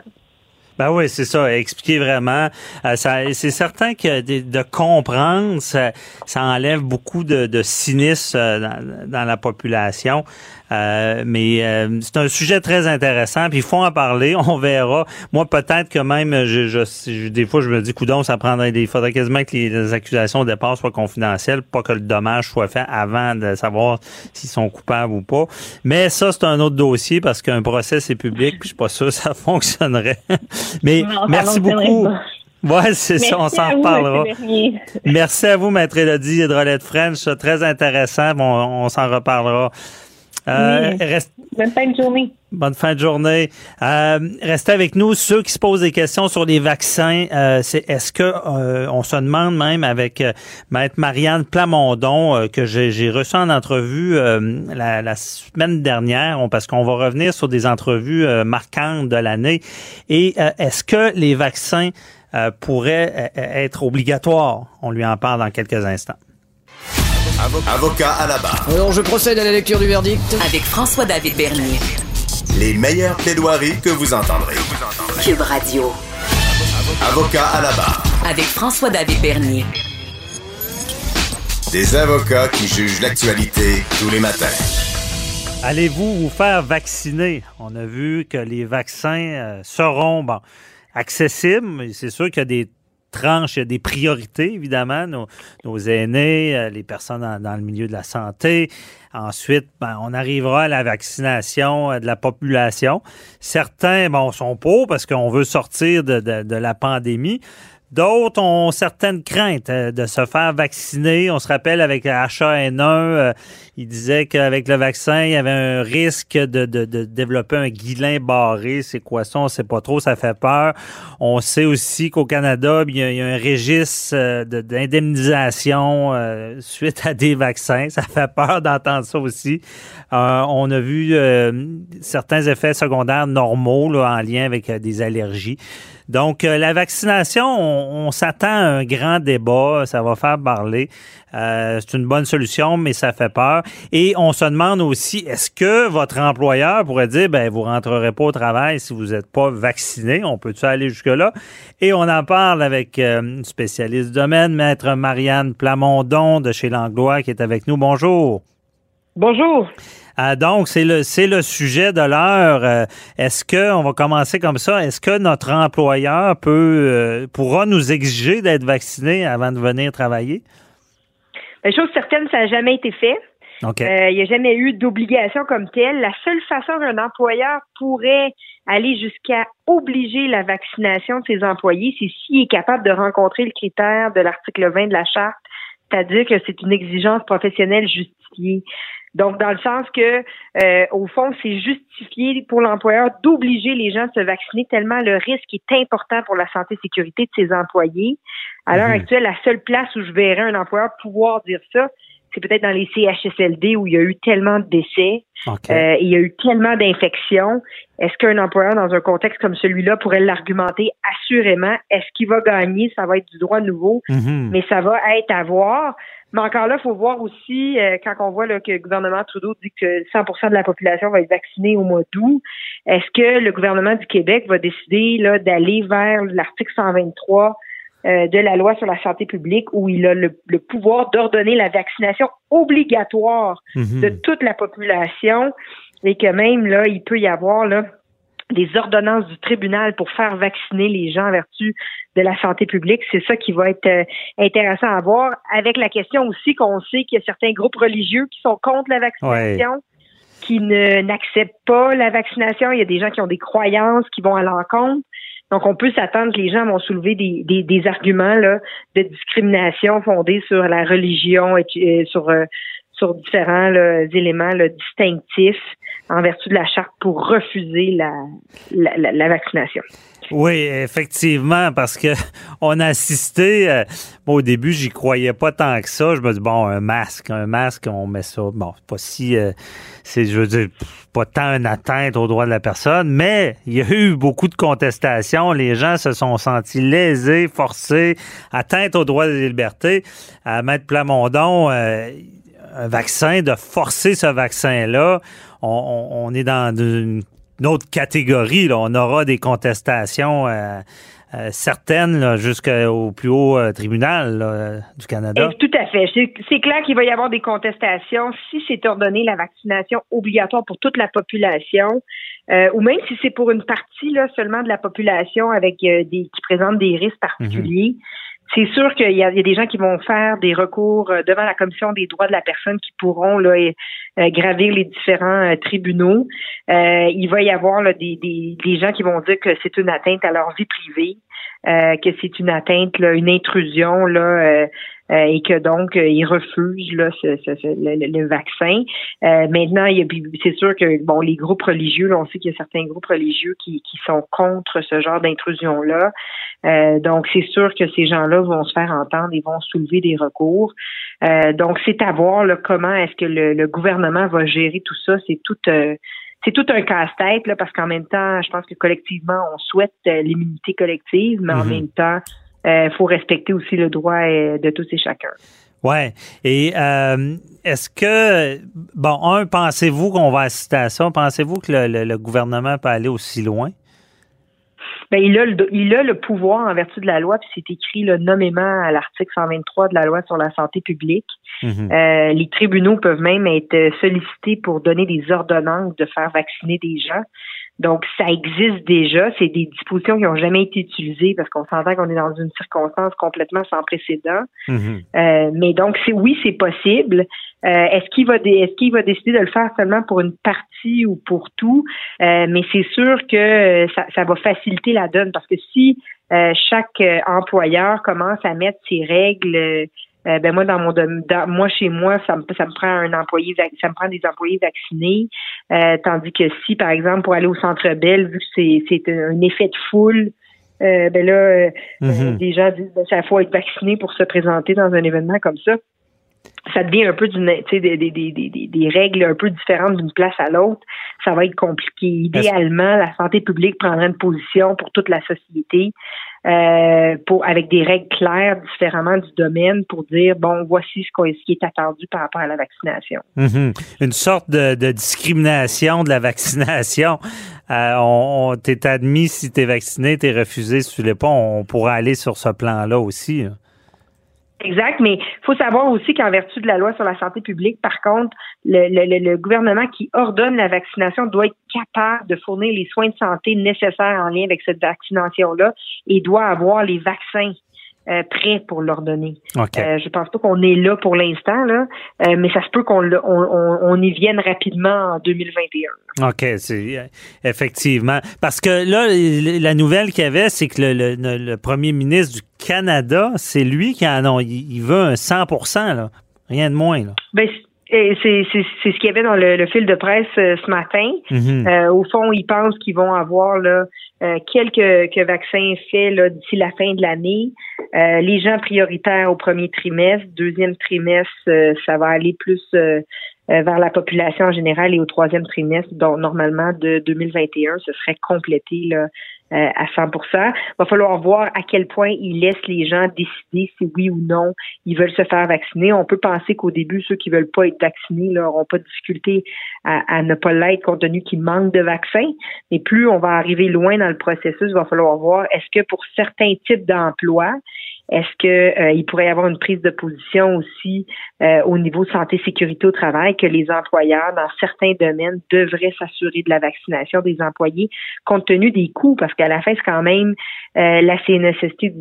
Ben oui, c'est ça. Expliquer vraiment. Euh, c'est certain que de, comprendre, ça, enlève beaucoup de, cynisme euh, dans, la population. Euh, mais euh, c'est un sujet très intéressant, puis il faut en parler, on verra. Moi, peut-être que même, je, je, des fois, je me dis, coudon, ça prendrait, il faudrait quasiment que les, accusations au départ soient confidentielles, pas que le dommage soit fait avant de savoir s'ils sont coupables ou pas. Mais ça, c'est un autre dossier parce qu'un procès, c'est public, puis je suis pas sûr que ça fonctionnerait. mais merci beaucoup. Ouais, c'est ça, on s'en reparlera. Merci à vous, Maître Elodie Hydrolette French. Très intéressant. Bon, on s'en reparlera. Euh, Bonne fin de journée. Bonne fin de journée. Euh, restez avec nous. Ceux qui se posent des questions sur les vaccins, euh, c'est est-ce que euh, on se demande même avec euh, Maître Marianne Plamondon que j'ai reçu en entrevue la, la, semaine dernière, parce qu'on va revenir sur des entrevues marquantes de l'année. Et est-ce que les vaccins pourraient être obligatoires? On lui en parle dans quelques instants. Avocat à la barre. Alors, je procède à la lecture du verdict. Avec François-David Bernier. Les meilleures plaidoiries que vous entendrez. Cube Radio. Avocat à la barre. Avec François-David Bernier. Des avocats qui jugent l'actualité tous les matins. Allez-vous vous faire vacciner? On a vu que les vaccins euh, seront bon, accessibles. C'est sûr qu'il y a des tranche, il y a des priorités, évidemment, nos, aînés, euh, les personnes dans, le milieu de la santé. Ensuite, ben, on arrivera à la vaccination euh, de la population. Certains, bon, sont pour parce qu'on veut sortir de, la pandémie. D'autres ont certaines craintes euh, de se faire vacciner. On se rappelle avec H1N1, euh, il disait qu'avec le vaccin, il y avait un risque de, développer un guilin barré. C'est quoi ça? On sait pas trop, ça fait peur. On sait aussi qu'au Canada, il y, a, un registre euh, d'indemnisation suite à des vaccins. Ça fait peur d'entendre ça aussi. on a vu certains effets secondaires normaux en lien avec des allergies. Donc, euh, la vaccination, on, s'attend à un grand débat, ça va faire parler. Euh, c'est une bonne solution, mais ça fait peur. Et on se demande aussi, est-ce que votre employeur pourrait dire, ben, vous rentrerez pas au travail si vous n'êtes pas vacciné? On peut-tu aller jusque-là? Et on en parle avec euh, une spécialiste du domaine, maître Marianne Plamondon de chez Langlois qui est avec nous. Bonjour. Bonjour. Ah, donc, c'est le, c'est le sujet de l'heure. Euh, est-ce que, on va commencer comme ça, est-ce que notre employeur peut, euh, pourra nous exiger d'être vacciné avant de venir travailler? Ben, chose certaine, ça n'a jamais été fait. Euh, il n'y a jamais eu d'obligation comme telle. La seule façon qu'un employeur pourrait aller jusqu'à obliger la vaccination de ses employés, c'est s'il est capable de rencontrer le critère de l'article 20 de la charte, c'est-à-dire que c'est une exigence professionnelle justifiée. Donc, dans le sens que, euh, au fond, c'est justifié pour l'employeur d'obliger les gens à se vacciner tellement le risque est important pour la santé et sécurité de ses employés. À l'heure mhm. actuelle, la seule place où je verrais un employeur pouvoir dire ça, c'est peut-être dans les CHSLD où il y a eu tellement de décès, euh, il y a eu tellement d'infections. Est-ce qu'un employeur dans un contexte comme celui-là pourrait l'argumenter assurément? Est-ce qu'il va gagner? Ça va être du droit nouveau, mhm. mais ça va être à voir. Mais encore là, il faut voir aussi, euh, quand on voit que le gouvernement Trudeau dit que 100% de la population va être vaccinée au mois d'août, est-ce que le gouvernement du Québec va décider là d'aller vers l'article 123 euh, de la loi sur la santé publique où il a le, pouvoir d'ordonner la vaccination obligatoire mhm. de toute la population et que même là, il peut y avoir là des ordonnances du tribunal pour faire vacciner les gens en vertu de la santé publique. C'est ça qui va être euh, intéressant à voir, avec la question aussi qu'on sait qu'il y a certains groupes religieux qui sont contre la vaccination. qui ne n'acceptent pas la vaccination. Il y a des gens qui ont des croyances qui vont à l'encontre. Donc, on peut s'attendre que les gens vont soulever des, des, des arguments là, de discrimination fondés sur la religion et sur euh, sur différents éléments distinctifs en vertu de la charte pour refuser la, la, vaccination. Oui, effectivement, parce que on a assisté. Euh, au début, j'y croyais pas tant que ça. Je me dis bon, un masque, un masque, on met ça. Bon, pas si, euh, c'est, je veux dire, pas tant une atteinte aux droits de la personne, mais il y a eu beaucoup de contestations. Les gens se sont sentis lésés, forcés, atteintes aux droits des libertés. À Maître Plamondon. Euh, un vaccin, de forcer ce vaccin-là, on, est dans une, autre catégorie. Là. On aura des contestations euh, euh, certaines jusqu'au plus haut tribunal du Canada. tout à fait. C'est clair qu'il va y avoir des contestations si c'est ordonné la vaccination obligatoire pour toute la population, ou même si c'est pour une partie là, seulement de la population avec des qui présentent des risques particuliers. C'est sûr qu'il y, a des gens qui vont faire des recours euh, devant la commission des droits de la personne qui pourront là, euh, gravir les différents euh, tribunaux. il va y avoir des, gens qui vont dire que c'est une atteinte à leur vie privée, que c'est une atteinte, une intrusion là, euh, et que donc euh, ils refusent là, ce, le, vaccin. Euh, maintenant, c'est sûr que bon, les groupes religieux, là, on sait qu'il y a certains groupes religieux qui, qui sont contre ce genre d'intrusion-là. donc, c'est sûr que ces gens-là vont se faire entendre et vont soulever des recours. donc, c'est à voir là, comment est-ce que le, gouvernement va gérer tout ça. C'est tout c'est tout un casse-tête là, parce qu'en même temps, je pense que collectivement, on souhaite l'immunité collective, mais en mm-hmm. même temps, il euh, faut respecter aussi le droit euh, de tous et chacun. Ouais. Et euh, est-ce que bon, un, pensez-vous qu'on va assister à ça? Pensez-vous que le, gouvernement peut aller aussi loin? Ben, il, a le, il a le pouvoir en vertu de la loi, puis c'est écrit le nommément à l'article 123 de la loi sur la santé publique. Mhm. les tribunaux peuvent même être sollicités pour donner des ordonnances de faire vacciner des gens. Donc, ça existe déjà. C'est des dispositions qui n'ont jamais été utilisées parce qu'on s'entend qu'on est dans une circonstance complètement sans précédent. Mhm. euh, mais donc, c'est oui, c'est possible. Euh, est-ce qu'il va est-ce qu'il va décider de le faire seulement pour une partie ou pour tout? Euh, Mais c'est sûr que ça, ça, va faciliter la donne parce que si euh, chaque employeur commence à mettre ses règles euh, ben moi dans mon dans, moi chez moi ça me ça me prend un employé ça me prend des employés vaccinés euh, tandis que si par exemple pour aller au centre Bell vu que c'est c'est un effet de foule euh, ben là mm-hmm. des gens disent ben, ça faut être vacciné pour se présenter dans un événement comme ça ça devient un peu d'une des, des, des, des, des règles un peu différentes d'une place à l'autre. Ça va être compliqué. Idéalement, la santé publique prendrait une position pour toute la société. Euh, pour avec des règles claires différemment du domaine pour dire bon voici ce, qui est attendu par rapport à la vaccination. Mm-hmm. Une sorte de, de, discrimination de la vaccination. Euh, on, on t'es admis si tu es vacciné, t'es refusé si tu l'es pas. On pourrait aller sur ce plan-là aussi. Exact, mais il faut savoir aussi qu'en vertu de la loi sur la santé publique, par contre, le, le, le, gouvernement qui ordonne la vaccination doit être capable de fournir les soins de santé nécessaires en lien avec cette vaccination-là et doit avoir les vaccins euh, prêt pour l'ordonner. Euh, je pense pas qu'on est là pour l'instant, là, euh, mais ça se peut qu'on on, on, y vienne rapidement en 2021. OK, c'est euh, effectivement. Parce que là, la nouvelle qu'il y avait, c'est que le, le, premier ministre du Canada, c'est lui qui en il, veut un 100 là. Rien de moins. Là. Ben, c'est ce qu'il y avait dans le, fil de presse ce matin. Mm-hmm. au fond, ils pensent qu'ils vont avoir là, euh, quelques, vaccins faits d'ici la fin de l'année. Euh, les gens prioritaires au premier trimestre, deuxième trimestre, euh, ça va aller plus vers la population en général et au troisième trimestre, donc normalement de 2021, ce serait complété là, euh, à 100 Il va falloir voir à quel point ils laissent les gens décider si oui ou non ils veulent se faire vacciner. On peut penser qu'au début, ceux qui veulent pas être vaccinés n'auront pas de difficulté à, ne pas l'être compte tenu qu'ils manquent de vaccins. Mais plus on va arriver loin dans le processus, il va falloir voir est-ce que pour certains types d'emplois, est-ce que euh, pourrait y avoir une prise de position aussi euh, au niveau santé sécurité au travail que les employeurs dans certains domaines devraient s'assurer de la vaccination des employés compte tenu des coûts? Parce qu'à la fin c'est quand même euh, la CNSST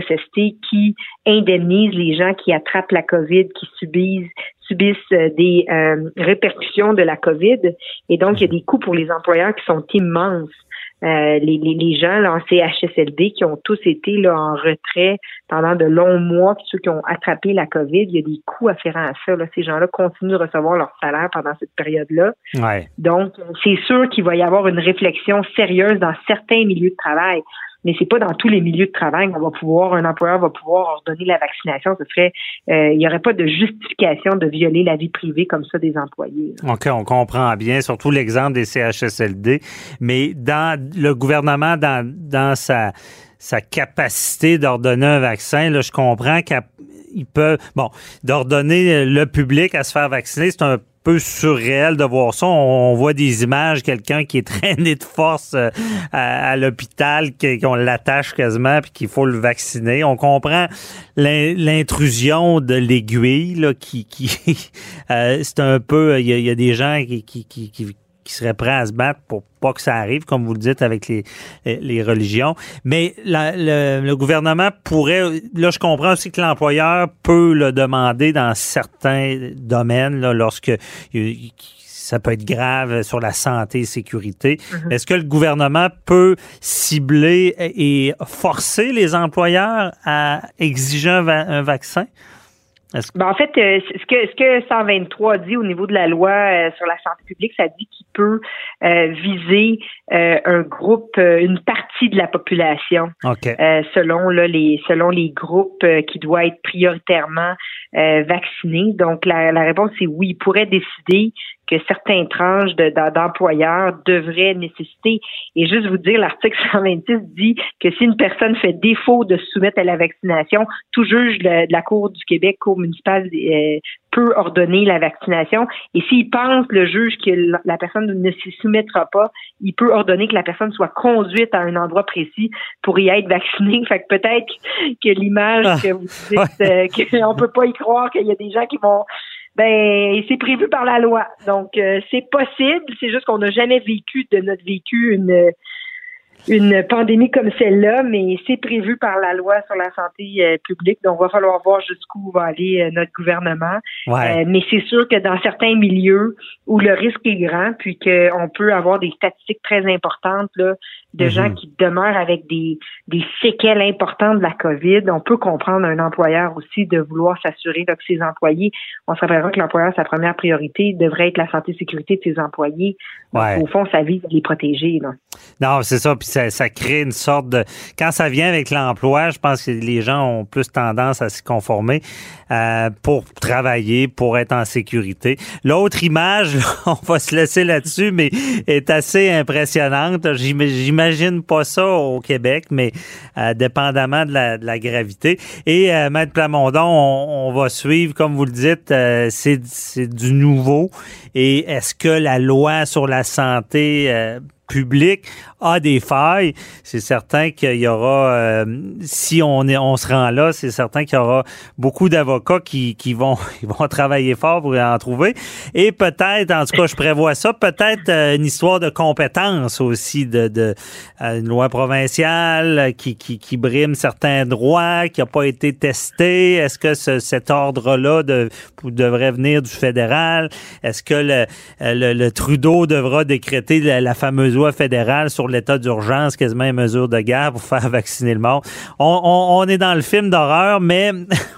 SST qui indemnise les gens qui attrapent la COVID, qui subissent subissent des répercussions de la COVID et donc il y a des coûts pour les employeurs qui sont immenses. Euh, les, les, les, gens là, en CHSLD qui ont tous été là, en retrait pendant de longs mois, puis ceux qui ont attrapé la COVID, il y a des coûts afférents à ça. Là. Ces gens-là continuent de recevoir leur salaire pendant cette période-là. Ouais. Donc, c'est sûr qu'il va y avoir une réflexion sérieuse dans certains milieux de travail mais c'est pas dans tous les milieux de travail qu'on va pouvoir, un employeur va pouvoir ordonner la vaccination. Ce serait, euh, il n'y aurait pas de justification de violer la vie privée comme ça des employés. OK, on comprend bien, surtout l'exemple des CHSLD. Mais dans le gouvernement, dans, dans sa, sa capacité d'ordonner un vaccin, là, je comprends qu'il peut, bon, d'ordonner le public à se faire vacciner, c'est un peu surréel de voir ça. On, voit des images, quelqu'un qui est traîné de force euh, à, l'hôpital, qu'on l'attache quasiment, puis qu'il faut le vacciner. On comprend l'intrusion de l'aiguille, qui, qui euh, c'est un peu, il y, a des gens qui qui seraient prêts à se battre pour pas que ça arrive, comme vous le dites, avec les, les religions. Mais le, gouvernement pourrait, là, je comprends aussi que l'employeur peut le demander dans certains domaines, là, lorsque ça peut être grave sur la santé et sécurité. Mm-hmm. Est-ce que le gouvernement peut cibler et forcer les employeurs à exiger un vaccin? Ben, en fait, euh, ce que ce que 123 dit au niveau de la loi euh, sur la santé publique, ça dit qu'il peut euh, viser un groupe, une partie de la population, selon là, les selon les groupes qui doivent être prioritairement vaccinés. Donc la, la réponse est oui, il pourrait décider que certains tranches d'employeurs devraient nécessiter. Et juste vous dire, l'article 126 dit que si une personne fait défaut de se soumettre à la vaccination, tout juge de, la Cour du Québec, Cour municipale, euh, peut ordonner la vaccination. Et s'il pense, le juge, que la personne ne s'y soumettra pas, il peut ordonner que la personne soit conduite à un endroit précis pour y être vaccinée. Fait que peut-être que l'image ah. que vous dites, euh, qu'on peut pas y croire qu'il y a des gens qui vont ben c'est prévu par la loi. Donc euh, c'est possible, c'est juste qu'on n'a jamais vécu de notre vécu une une pandémie comme celle-là, mais c'est prévu par la loi sur la santé euh, publique. Donc, il va falloir voir jusqu'où va aller euh, notre gouvernement. mais c'est sûr que dans certains milieux où le risque est grand, puis qu'on peut avoir des statistiques très importantes là, de gens mhm. qui demeurent avec des, des séquelles importantes de la COVID. On peut comprendre un employeur aussi de vouloir s'assurer que ses employés, on se rappellera que l'employeur, sa première priorité devrait être la santé et sécurité de ses employés. au fond, ça vise à les protéger. Là. Non, c'est ça. Puis ça, ça, crée une sorte de... Quand ça vient avec l'emploi, je pense que les gens ont plus tendance à s'y conformer euh, pour travailler, pour être en sécurité. L'autre image, on va se laisser là-dessus, mais est assez impressionnante. J'imagine pas ça au Québec, mais euh, dépendamment de la, de la, gravité. Et euh, Maître Plamondon, on, on, va suivre, comme vous le dites, euh, c'est du nouveau. Et est-ce que la loi sur la santé euh, public a des failles, c'est certain qu'il y aura, euh, si on, est, on se rend là, c'est certain qu'il y aura beaucoup d'avocats qui, qui vont, ils vont travailler fort pour en trouver. Et peut-être, en tout cas, je prévois ça, peut-être euh, une histoire de compétence aussi, de, de euh, une loi provinciale qui, qui, qui brime certains droits, qui n'a pas été testé. Est-ce que ce, cet ordre-là de, devrait venir du fédéral? Est-ce que le, le, Trudeau devra décréter la, la fameuse loi fédérale sur l'état d'urgence, quasiment une mesure de guerre pour faire vacciner le monde. On, est dans le film d'horreur, mais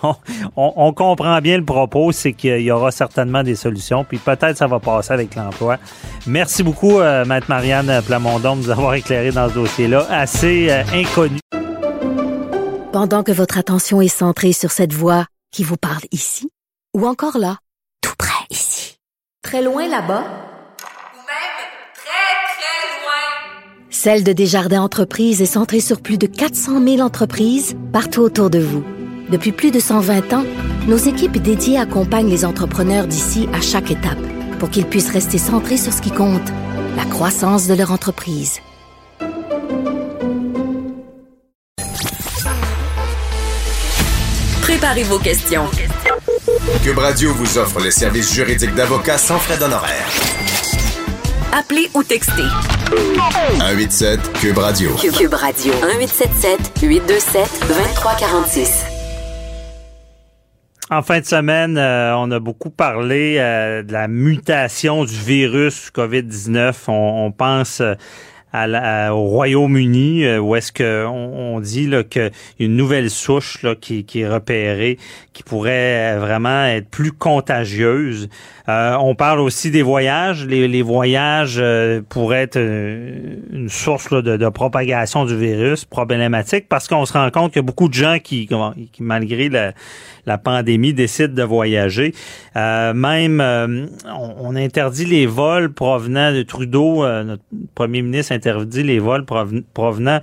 on, comprend bien le propos, c'est qu'il y aura certainement des solutions, puis peut-être ça va passer avec l'emploi. Merci beaucoup, euh, Maître Marianne Plamondon, de nous avoir éclairé dans ce dossier-là, assez euh, inconnu. Pendant que votre attention est centrée sur cette voix qui vous parle ici, ou encore là, tout près ici, très loin là-bas, Celle de Desjardins Entreprises est centrée sur plus de 400 000 entreprises partout autour de vous. Depuis plus de 120 ans, nos équipes dédiées accompagnent les entrepreneurs d'ici à chaque étape pour qu'ils puissent rester centrés sur ce qui compte, la croissance de leur entreprise. Préparez vos questions. Cube Radio vous offre les services juridiques d'avocats sans frais d'honoraires. Appelez ou textez. 187 Cube Radio. Cube Radio. 1877 827 2346. En fin de semaine, euh, on a beaucoup parlé euh, de la mutation du virus COVID-19. On, pense euh, au Royaume-Uni, euh, où est-ce qu'on on dit là, a une nouvelle souche là, qui, qui est repérée, qui pourrait vraiment être plus contagieuse. Euh, on parle aussi des voyages. Les, les voyages euh, pourraient être une source là, de, de, propagation du virus problématique parce qu'on se rend compte qu'il y a beaucoup de gens qui, qui malgré la, la pandémie, décident de voyager. même, on, on, interdit les vols provenant de Trudeau, notre premier ministre interdit les vols provenant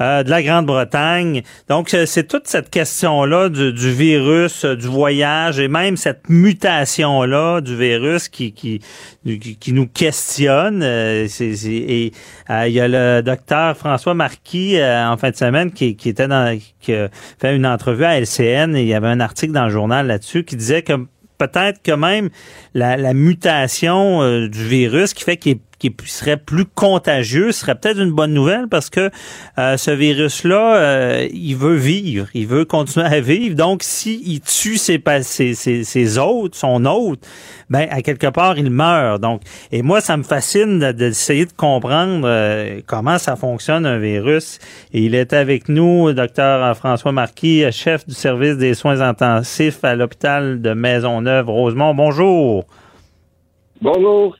euh, de la Grande-Bretagne. Donc, euh, c'est toute cette question-là du, virus, euh, du voyage et même cette mutation-là du virus qui, qui, qui, nous questionne. et il y a le docteur François Marquis en fin de semaine qui, était dans qui fait une entrevue à LCN et il y avait un article dans le journal là-dessus qui disait que peut-être que même la mutation du virus qui fait qu'il est qui serait plus contagieux serait peut-être une bonne nouvelle parce que euh, ce virus-là, euh, il veut vivre, il veut continuer à vivre. Donc, s'il tue ses, ses, ses, hôtes, son hôte, ben à quelque part, il meurt. Donc, et moi, ça me fascine d'essayer de, comprendre euh, comment ça fonctionne un virus. Et il est avec nous, docteur François Marquis, chef du service des soins intensifs à l'hôpital de Maisonneuve-Rosemont. Bonjour. Bonjour.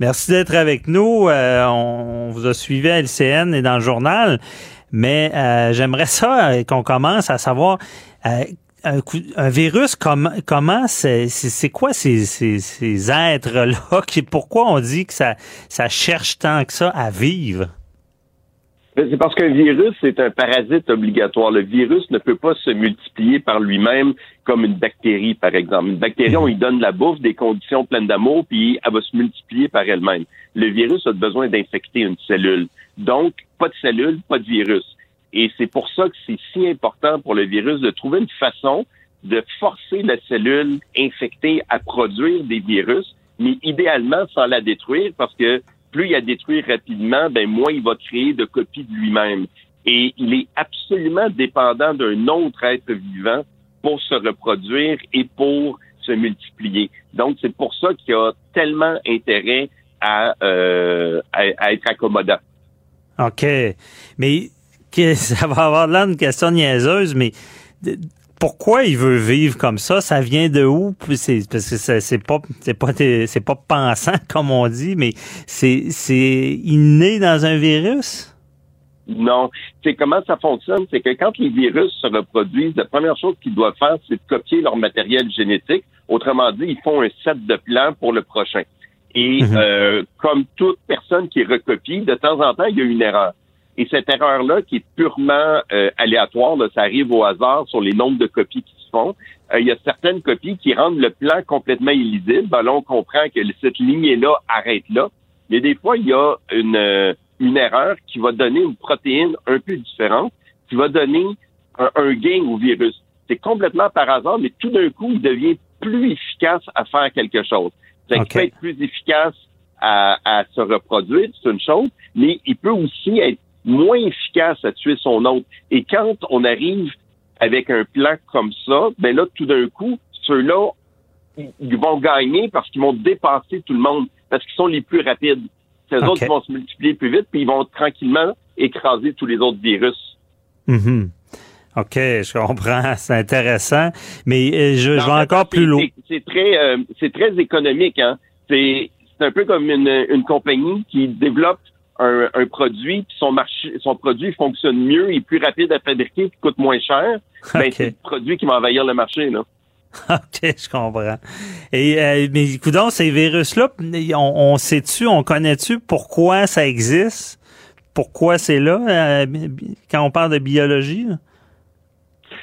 Merci d'être avec nous. Euh, on, vous a suivi à LCN et dans le journal, mais euh, j'aimerais ça euh, qu'on commence à savoir un, virus, comment c'est quoi ces, ces, êtres-là? Pourquoi on dit que ça, ça cherche tant que ça à vivre? C'est parce qu'un virus, c'est un parasite obligatoire. Le virus ne peut pas se multiplier par lui-même comme une bactérie, par exemple. Une bactérie, on lui donne la bouffe, des conditions pleines d'amour, puis elle va se multiplier par elle-même. Le virus a besoin d'infecter une cellule. Donc, pas de cellule, pas de virus. Et c'est pour ça que c'est si important pour le virus de trouver une façon de forcer la cellule infectée à produire des virus, mais idéalement sans la détruire parce que plus il a détruit rapidement, ben moins il va créer de copies de lui-même. Et il est absolument dépendant d'un autre être vivant pour se reproduire et pour se multiplier. Donc, c'est pour ça qu'il a tellement intérêt à, euh, à, être accommodant. OK. Mais ça va avoir là une question niaiseuse, mais pourquoi il veut vivre comme ça? Ça vient de où? C'est parce que c'est pas c'est pas c'est pas pensant comme on dit, mais c'est c'est inné dans un virus? Non. C'est comment ça fonctionne, c'est que quand les virus se reproduisent, la première chose qu'ils doivent faire, c'est de copier leur matériel génétique. Autrement dit, ils font un set de plans pour le prochain. Et mhm. euh, comme toute personne qui recopie, de temps en temps, il y a une erreur. Et cette erreur-là, qui est purement euh, aléatoire, ça arrive au hasard sur les nombres de copies qui se font, euh, il y a certaines copies qui rendent le plan complètement illisible. Ben là, on comprend que cette lignée-là arrête là. Mais des fois, il y a une, euh, une erreur qui va donner une protéine un peu différente, qui va donner un, gain au virus. C'est complètement par hasard, mais tout d'un coup, il devient plus efficace à faire quelque chose. Ça peut être plus efficace à, à se reproduire, c'est une chose, mais il peut aussi être moins efficace à tuer son hôte. Et quand on arrive avec un plan comme ça, ben là, tout d'un coup, ceux-là, ils vont gagner parce qu'ils vont dépasser tout le monde, parce qu'ils sont les plus rapides. Ces autres vont se multiplier plus vite, puis ils vont tranquillement écraser tous les autres virus. Mm-hmm. OK, je comprends, c'est intéressant, mais euh, je, vais encore plus loin. C'est très, euh, c'est très économique. Hein? C'est un peu comme une, une compagnie qui développe un, produit, puis son marché, son produit fonctionne mieux, et plus rapide à fabriquer, puis coûte moins cher, ben, c'est le produit qui va envahir le marché, là. OK, je comprends. Et euh, mais écoute ces virus-là, on, on sait-tu, on connaît-tu pourquoi ça existe? Pourquoi c'est là euh, quand on parle de biologie?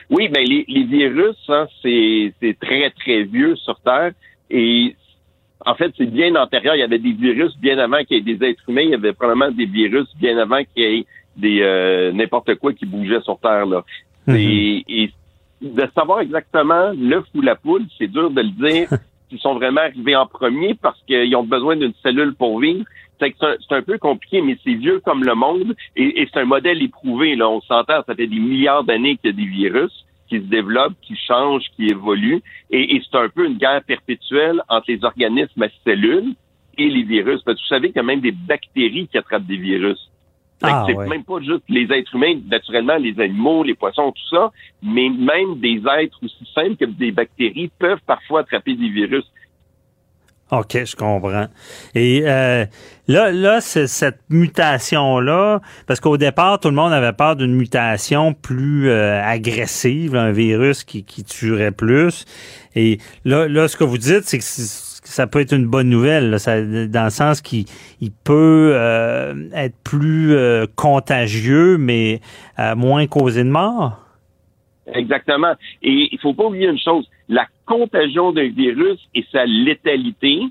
Oui, ben les, les virus, hein, c'est très, très vieux sur Terre. Et en fait, c'est bien antérieur. Il y avait des virus bien avant qu'il y ait des êtres humains. Il y avait probablement des virus bien avant qu'il y ait des euh, n'importe quoi qui bougeait sur Terre. Là. Mhm. et, de savoir exactement l'œuf ou la poule, c'est dur de le dire. Ils sont vraiment arrivés en premier parce qu'ils ont besoin d'une cellule pour vivre. C'est un, peu compliqué, mais c'est vieux comme le monde et, et c'est un modèle éprouvé. Là, on s'entend, ça fait des milliards d'années qu'il y a des virus qui se développe, qui change, qui évolue. Et, c'est un peu une guerre perpétuelle entre les organismes à cellules et les virus. Parce que vous savez qu'il y a même des bactéries qui attrapent des virus. Ah, c'est même pas juste les êtres humains, naturellement, les animaux, les poissons, tout ça, mais même des êtres aussi simples que des bactéries peuvent parfois attraper des virus. OK, je comprends. Et euh, là, là, cette mutation-là, parce qu'au départ, tout le monde avait peur d'une mutation plus euh, agressive, un virus qui, qui tuerait plus. Et là, là, ce que vous dites, c'est que ça peut être une bonne nouvelle, dans le sens qu'il peut euh, être plus euh, contagieux, mais moins causé de mort. Exactement. Et il faut pas oublier une chose, la contagion d'un virus et sa létalité,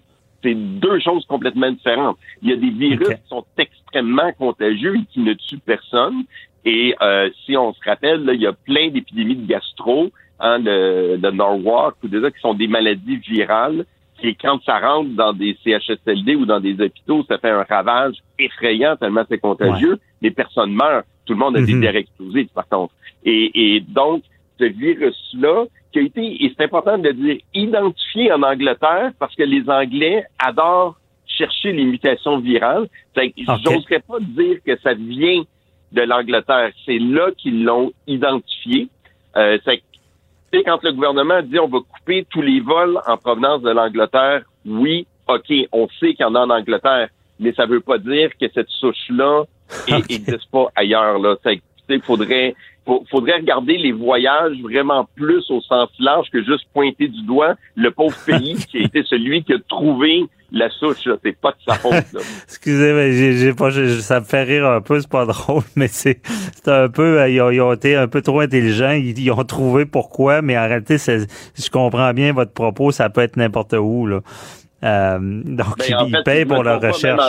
c'est deux choses complètement différentes. Il y a des virus qui sont extrêmement contagieux et qui ne tuent personne. Et euh, si on se rappelle, il y a plein d'épidémies de gastro, hein, de, de Norwalk ou des qui sont des maladies virales. Et quand ça rentre dans des CHSLD ou dans des hôpitaux, ça fait un ravage effrayant tellement c'est contagieux. Les personnes meurent. Tout le monde a des mm explosés, par contre. Et, et donc, ce virus-là, qui a été, et c'est important de le dire, identifié en Angleterre parce que les Anglais adorent chercher les mutations virales. Okay. J'oserais pas dire que ça vient de l'Angleterre. C'est là qu'ils l'ont identifié. Euh, c'est quand le gouvernement dit on va couper tous les vols en provenance de l'Angleterre, oui, OK, on sait qu'il y en a en Angleterre, mais ça veut pas dire que cette souche-là n'existe pas ailleurs. Là. Il faudrait faudrait regarder les voyages vraiment plus au sens large que juste pointer du doigt le pauvre pays qui a été celui qui a trouvé la souche. C'est pas de sa faute. Excusez, moi j'ai, pas, ça me fait rire un peu, c'est pas drôle, mais c'est, c'est un peu, euh, ils ont, été un peu trop intelligents. Ils, ont trouvé pourquoi, mais en réalité, je comprends bien votre propos, ça peut être n'importe où là. Euh, donc, ben, ils, payent pour la recherche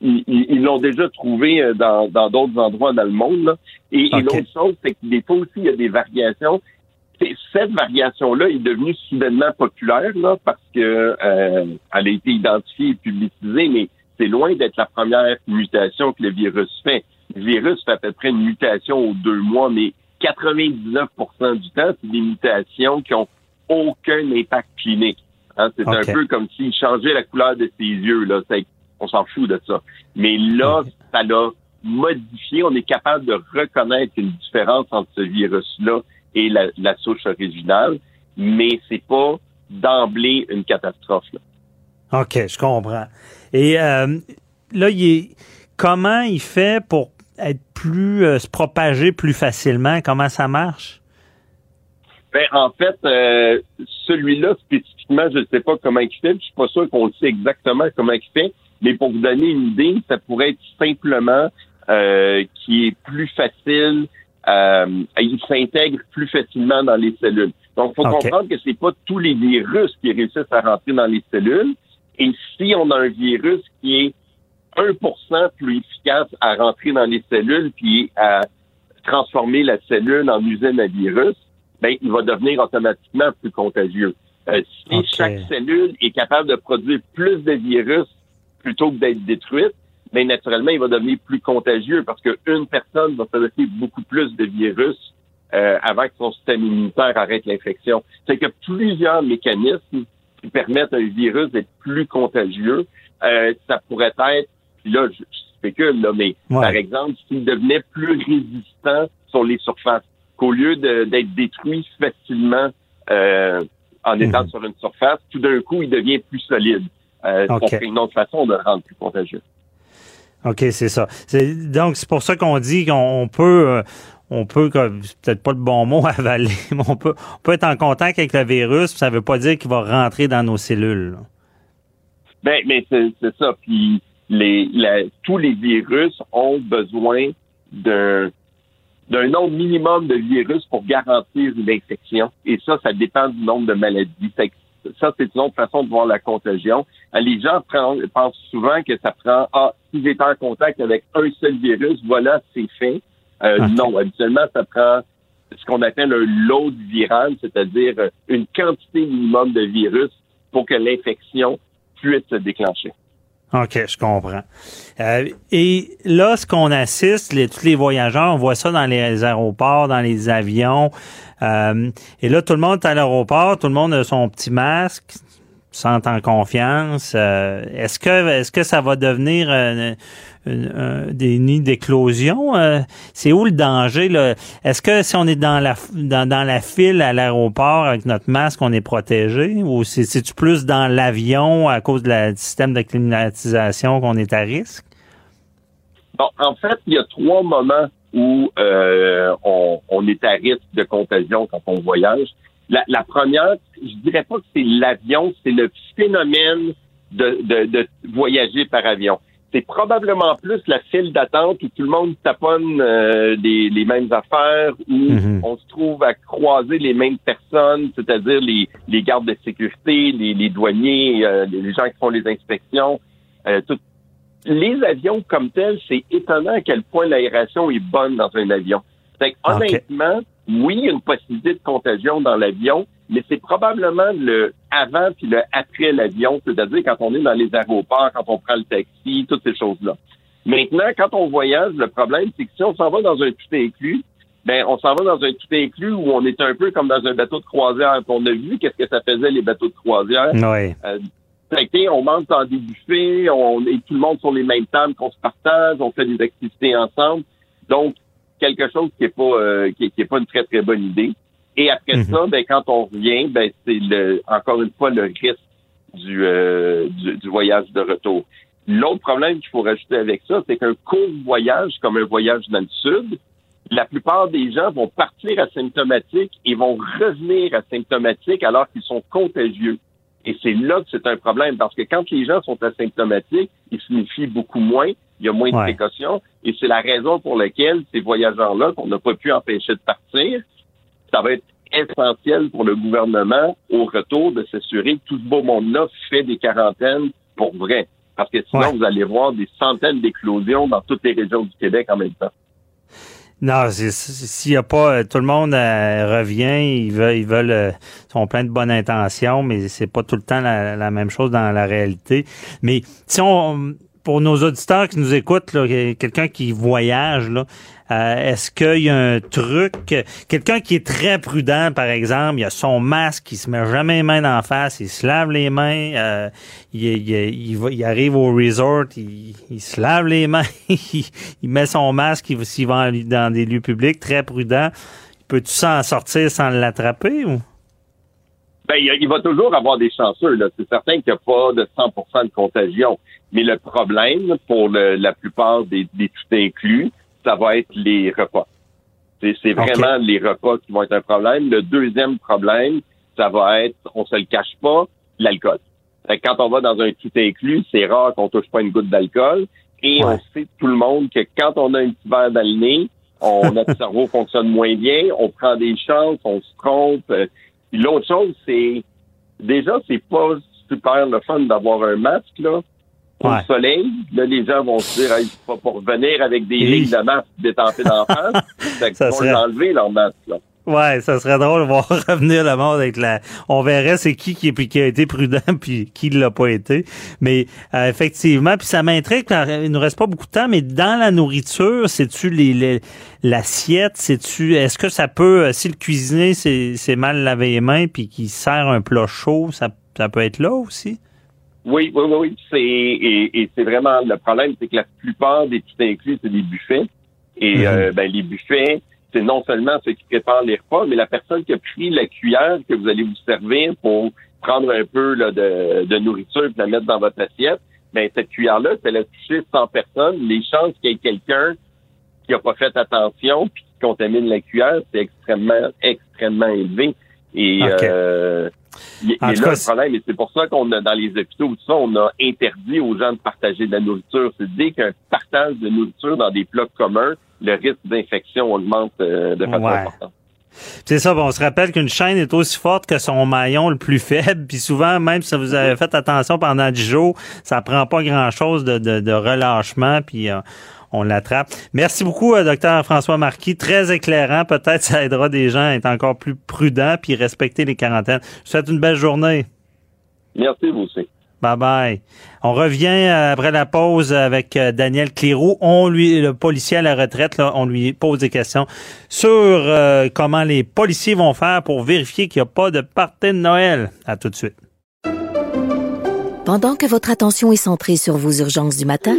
ils l'ont déjà trouvé euh, dans d'autres endroits dans le monde. Et, l'autre chose, c'est que des fois aussi, il y a des variations. Cette variation-là est devenue soudainement populaire là, parce que euh, elle a été identifiée et publicisée, mais c'est loin d'être la première mutation que le virus fait. Le virus fait à peu près une mutation aux deux mois, mais 99% du temps, c'est des mutations qui ont aucun impact clinique. Hein, c'est un peu comme s'il changeait la couleur de ses yeux. Là on s'en fout de ça. Mais là, ça l'a modifié. On est capable de reconnaître une différence entre ce virus-là et la, souche originale, mais c'est pas d'emblée une catastrophe. OK, je comprends. Et euh, là, il est, comment il fait pour être plus euh, se propager plus facilement? Comment ça marche? Ben, en fait, euh, celui-là spécifiquement, je ne sais pas comment il fait. Je suis pas sûr qu'on sait exactement comment il fait. Mais pour vous donner une idée, ça pourrait être simplement euh, qui est plus facile, euh, il s'intègre plus facilement dans les cellules. Donc, il faut comprendre que c'est pas tous les virus qui réussissent à rentrer dans les cellules. Et si on a un virus qui est 1% plus efficace à rentrer dans les cellules puis à transformer la cellule en usine à virus, ben, il va devenir automatiquement plus contagieux. Euh, si chaque cellule est capable de produire plus de virus plutôt que d'être détruite, mais naturellement, il va devenir plus contagieux parce qu'une personne va fabriquer beaucoup plus de virus euh, avant que son système immunitaire arrête l'infection. C'est que plusieurs mécanismes qui permettent à un virus d'être plus contagieux. Euh, ça pourrait être, puis là, je, spécule, là, mais par exemple, s'il devenait plus résistant sur les surfaces, qu'au lieu d'être détruit facilement euh, en étant mhm. sur une surface, tout d'un coup, il devient plus solide. Euh, une autre façon de rendre plus contagieux. OK, c'est ça. Donc, c'est pour ça qu'on dit qu'on peut, euh, on peut, peut-être pas le bon mot avaler, mais on peut, on peut être en contact avec le virus, ça ne veut pas dire qu'il va rentrer dans nos cellules. Ben, mais c'est ça. Puis les, tous les virus ont besoin d'un d'un nombre minimum de virus pour garantir une infection. Et ça, ça dépend du nombre de maladies ça, c'est une autre façon de voir la contagion. Euh, les gens pensent souvent que ça prend, ah, si j'étais en contact avec un seul virus, voilà, c'est fait. Euh, non, habituellement, ça prend ce qu'on appelle un load viral, c'est-à-dire euh, une quantité minimum de virus pour que l'infection puisse se déclencher. OK, je comprends. et là, ce qu'on assiste, les, tous les voyageurs, on voit ça dans les aéroports, dans les avions. Euh, et là, tout le monde est à l'aéroport, tout le monde a son petit masque, sent en confiance. Euh, est-ce que est-ce que ça va devenir des nids d'éclosion? Euh, c'est où le danger? Est-ce que si on est dans la dans, dans la file à l'aéroport avec notre masque, on est protégé? Ou c'est-tu plus dans l'avion à cause du système de climatisation qu'on est à risque? Bon, en fait, il y a trois moments où euh, on, est à risque de contagion quand on voyage. La, la première, je dirais pas que c'est l'avion, c'est le phénomène de, de, de voyager par avion c'est probablement plus la file d'attente où tout le monde taponne euh, les, mêmes affaires, où mhm. on se trouve à croiser les mêmes personnes, c'est-à-dire les, les gardes de sécurité, les, les douaniers, euh, les gens qui font les inspections. Euh, Les avions comme tels, c'est étonnant à quel point l'aération est bonne dans un avion. Fait honnêtement, oui, il y a une possibilité de contagion dans l'avion, mais c'est probablement le avant puis le après l'avion, c'est-à-dire quand on est dans les aéroports, quand on prend le taxi, toutes ces choses-là. Maintenant, quand on voyage, le problème, c'est que si on s'en va dans un tout inclus, ben on s'en va dans un tout inclus où on est un peu comme dans un bateau de croisière. On a vu qu'est-ce que ça faisait les bateaux de croisière. Oui. Euh, on mange dans des buffets, on est tout le monde sur les mêmes tables, qu'on se partage, on fait des activités ensemble. Donc, quelque chose qui est pas euh, qui, est pas une très très bonne idée. Et après mhm. ça, ben quand on revient, ben c'est le encore une fois le risque du, euh, du, voyage de retour. L'autre problème qu'il faut rajouter avec ça, c'est qu'un court voyage, comme un voyage dans le sud, la plupart des gens vont partir asymptomatiques et vont revenir asymptomatiques alors qu'ils sont contagieux. Et c'est là que c'est un problème, parce que quand les gens sont asymptomatiques, ils se méfient beaucoup moins, il y a moins de précautions, et c'est la raison pour laquelle ces voyageurs-là, qu'on n'a pas pu empêcher de partir, ça va être essentiel pour le gouvernement au retour de s'assurer que tout ce beau monde-là fait des quarantaines pour vrai. Parce que sinon, vous allez voir des centaines d'éclosions dans toutes les régions du Québec en même temps. Non, s'il y a pas tout le monde euh, revient, ils veulent, ils veulent, euh, sont pleins de bonnes intentions, mais c'est pas tout le temps la, la, même chose dans la réalité. Mais si on pour nos auditeurs qui nous écoutent, quelqu'un qui voyage, là, euh, est-ce qu'il y a un truc, quelqu'un qui est très prudent, par exemple, il a son masque, il se met jamais les mains en face, il se lave les mains, euh, il, il, arrive au resort, il, se lave les mains, il, met son masque, s'il va dans des lieux publics, très prudent. Peux-tu s'en sortir sans l'attraper ou? Ben, il, va toujours avoir des chanceux. C'est certain qu'il n'y a pas de 100% de contagion. Mais le problème, pour la plupart des, des tout inclus, ça va être les repas. C'est vraiment les repas qui vont être un problème. Le deuxième problème, ça va être, on se le cache pas, l'alcool. Quand on va dans un tout inclus, c'est rare qu'on touche pas une goutte d'alcool. Et on sait tout le monde que quand on a un petit verre dans le nez, on, notre cerveau fonctionne moins bien, on prend des chances, on se trompe. L'autre chose, c'est déjà, c'est pas super le fun d'avoir un masque, là au soleil. Là, les gens vont se dire, hey, pas pour revenir avec des lignes de masque détempées d'en face. fait qu'ils vont serait... enlever leur masque, là. Ouais, ça serait drôle de voir revenir le monde avec la. On verrait c'est qui qui, qui a été prudent puis qui l'a pas été. Mais euh, effectivement, puis ça m'intrigue. Il nous reste pas beaucoup de temps, mais dans la nourriture, c'est-tu les, l'assiette, c'est-tu est-ce que ça peut euh, si le cuisinier c'est mal lavé les mains puis qu'il sert un plat chaud, ça ça peut être là aussi? Oui, oui, oui, oui. C'est, et, c'est vraiment le problème, c'est que la plupart des petits inclus, c'est des buffets. Et mhm. euh, ben, les buffets, c'est non seulement ceux qui préparent les repas, mais la personne qui a pris la cuillère que vous allez vous servir pour prendre un peu là, de, de nourriture et la mettre dans votre assiette, ben cette cuillère-là, si elle a touché 100 personnes, les chances qu'il y ait quelqu'un qui n'a pas fait attention puis qui contamine la cuillère, c'est extrêmement, extrêmement élevé. Et euh, il, là le problème, et c'est pour ça qu'on a dans les hôpitaux, tout ça, on a interdit aux gens de partager de la nourriture. C'est dès qu'un partage de nourriture dans des plats communs, le risque d'infection augmente euh, de façon importante. C'est ça, bon, on se rappelle qu'une chaîne est aussi forte que son maillon le plus faible. Puis souvent, même si vous avez fait attention pendant 10 jours, ça prend pas grand-chose de, de, relâchement. Puis euh, on l'attrape. Merci beaucoup, euh, docteur François Marquis. Très éclairant. Peut-être ça aidera des gens à être encore plus prudents puis respecter les quarantaines. Je vous souhaite une belle journée. Merci, vous aussi. Bye bye. On revient euh, après la pause avec euh, Daniel Cléroux. On lui, le policier à la retraite, là, on lui pose des questions sur comment les policiers vont faire pour vérifier qu'il n'y a pas de partie de Noël. À tout de suite. Pendant que votre attention est centrée sur vos urgences du matin,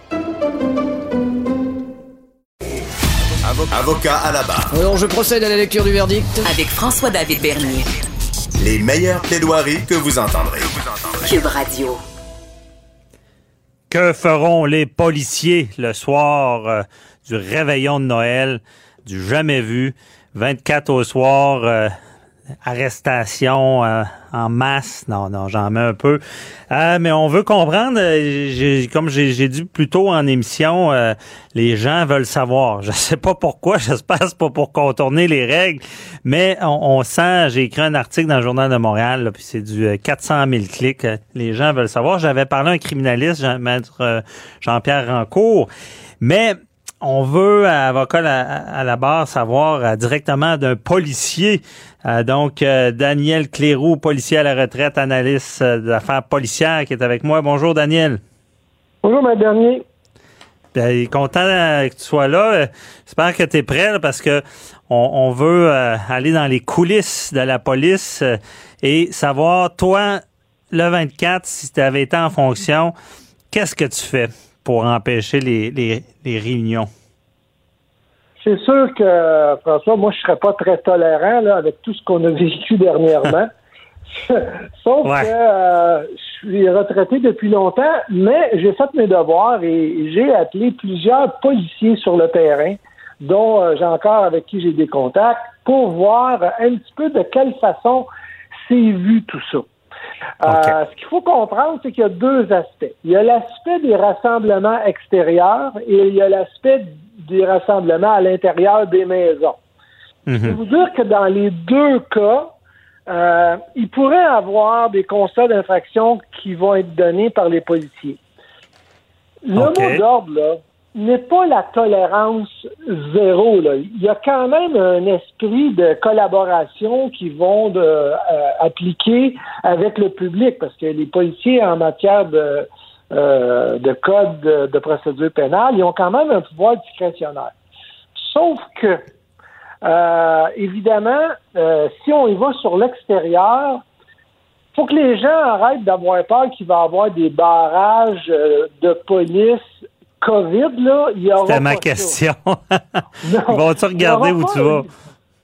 Avocat à la barre. Alors, je procède à la lecture du verdict. Avec François-David Bernier. Les meilleures plaidoiries que vous entendrez. Cube Radio. Que feront les policiers le soir euh, du réveillon de Noël, du jamais vu, 24 au soir, euh, arrestation euh, en masse. Non, non, j'en mets un peu. Euh, mais on veut comprendre, euh, comme j'ai dit plus tôt en émission, les gens veulent savoir. Je sais pas pourquoi, j'espère que pas pour contourner les règles, mais on, sent, j'ai écrit un article dans le Journal de Montréal, puis c'est du 400 000 clics. Les gens veulent savoir. J'avais parlé à un criminaliste, Jean, maître Jean-Pierre Rancourt, mais on veut, avocat à, la barre, savoir directement d'un policier. Euh, donc, euh, Daniel Cléroux, policier à la retraite, analyste d'affaires policières, qui est avec moi. Bonjour, Daniel. Bonjour, ma dernier. Ben, content que tu sois là. J'espère que tu es prêt parce que on, veut aller dans les coulisses de la police et savoir, toi, le 24, si tu avais été en fonction, qu'est-ce que tu fais? pour empêcher les, les, réunions? C'est sûr que, François, moi, je ne serais pas très tolérant là, avec tout ce qu'on a vécu dernièrement. Sauf que euh, je suis retraité depuis longtemps, mais j'ai fait mes devoirs et j'ai appelé plusieurs policiers sur le terrain, dont euh, j'ai encore avec qui j'ai des contacts, pour voir un petit peu de quelle façon c'est vu tout ça. Euh, ce qu'il faut comprendre, c'est qu'il y a deux aspects. Il y a l'aspect des rassemblements extérieurs et il y a l'aspect des rassemblements à l'intérieur des maisons. Je vais mhm. vous dire que dans les deux cas, euh, il pourrait y avoir des constats d'infraction qui vont être donnés par les policiers. Le mot d'ordre, là, n'est pas la tolérance zéro. Là. Il y a quand même un esprit de collaboration qui vont de, euh, appliquer avec le public, parce que les policiers en matière de, euh, de code de, procédure pénale, ils ont quand même un pouvoir discrétionnaire. Sauf que, euh, évidemment, si on y va sur l'extérieur, faut que les gens arrêtent d'avoir peur qu'il va y avoir des barrages de police COVID, là, il y aura. C'était ma question. Vont-tu regarder où tu vas?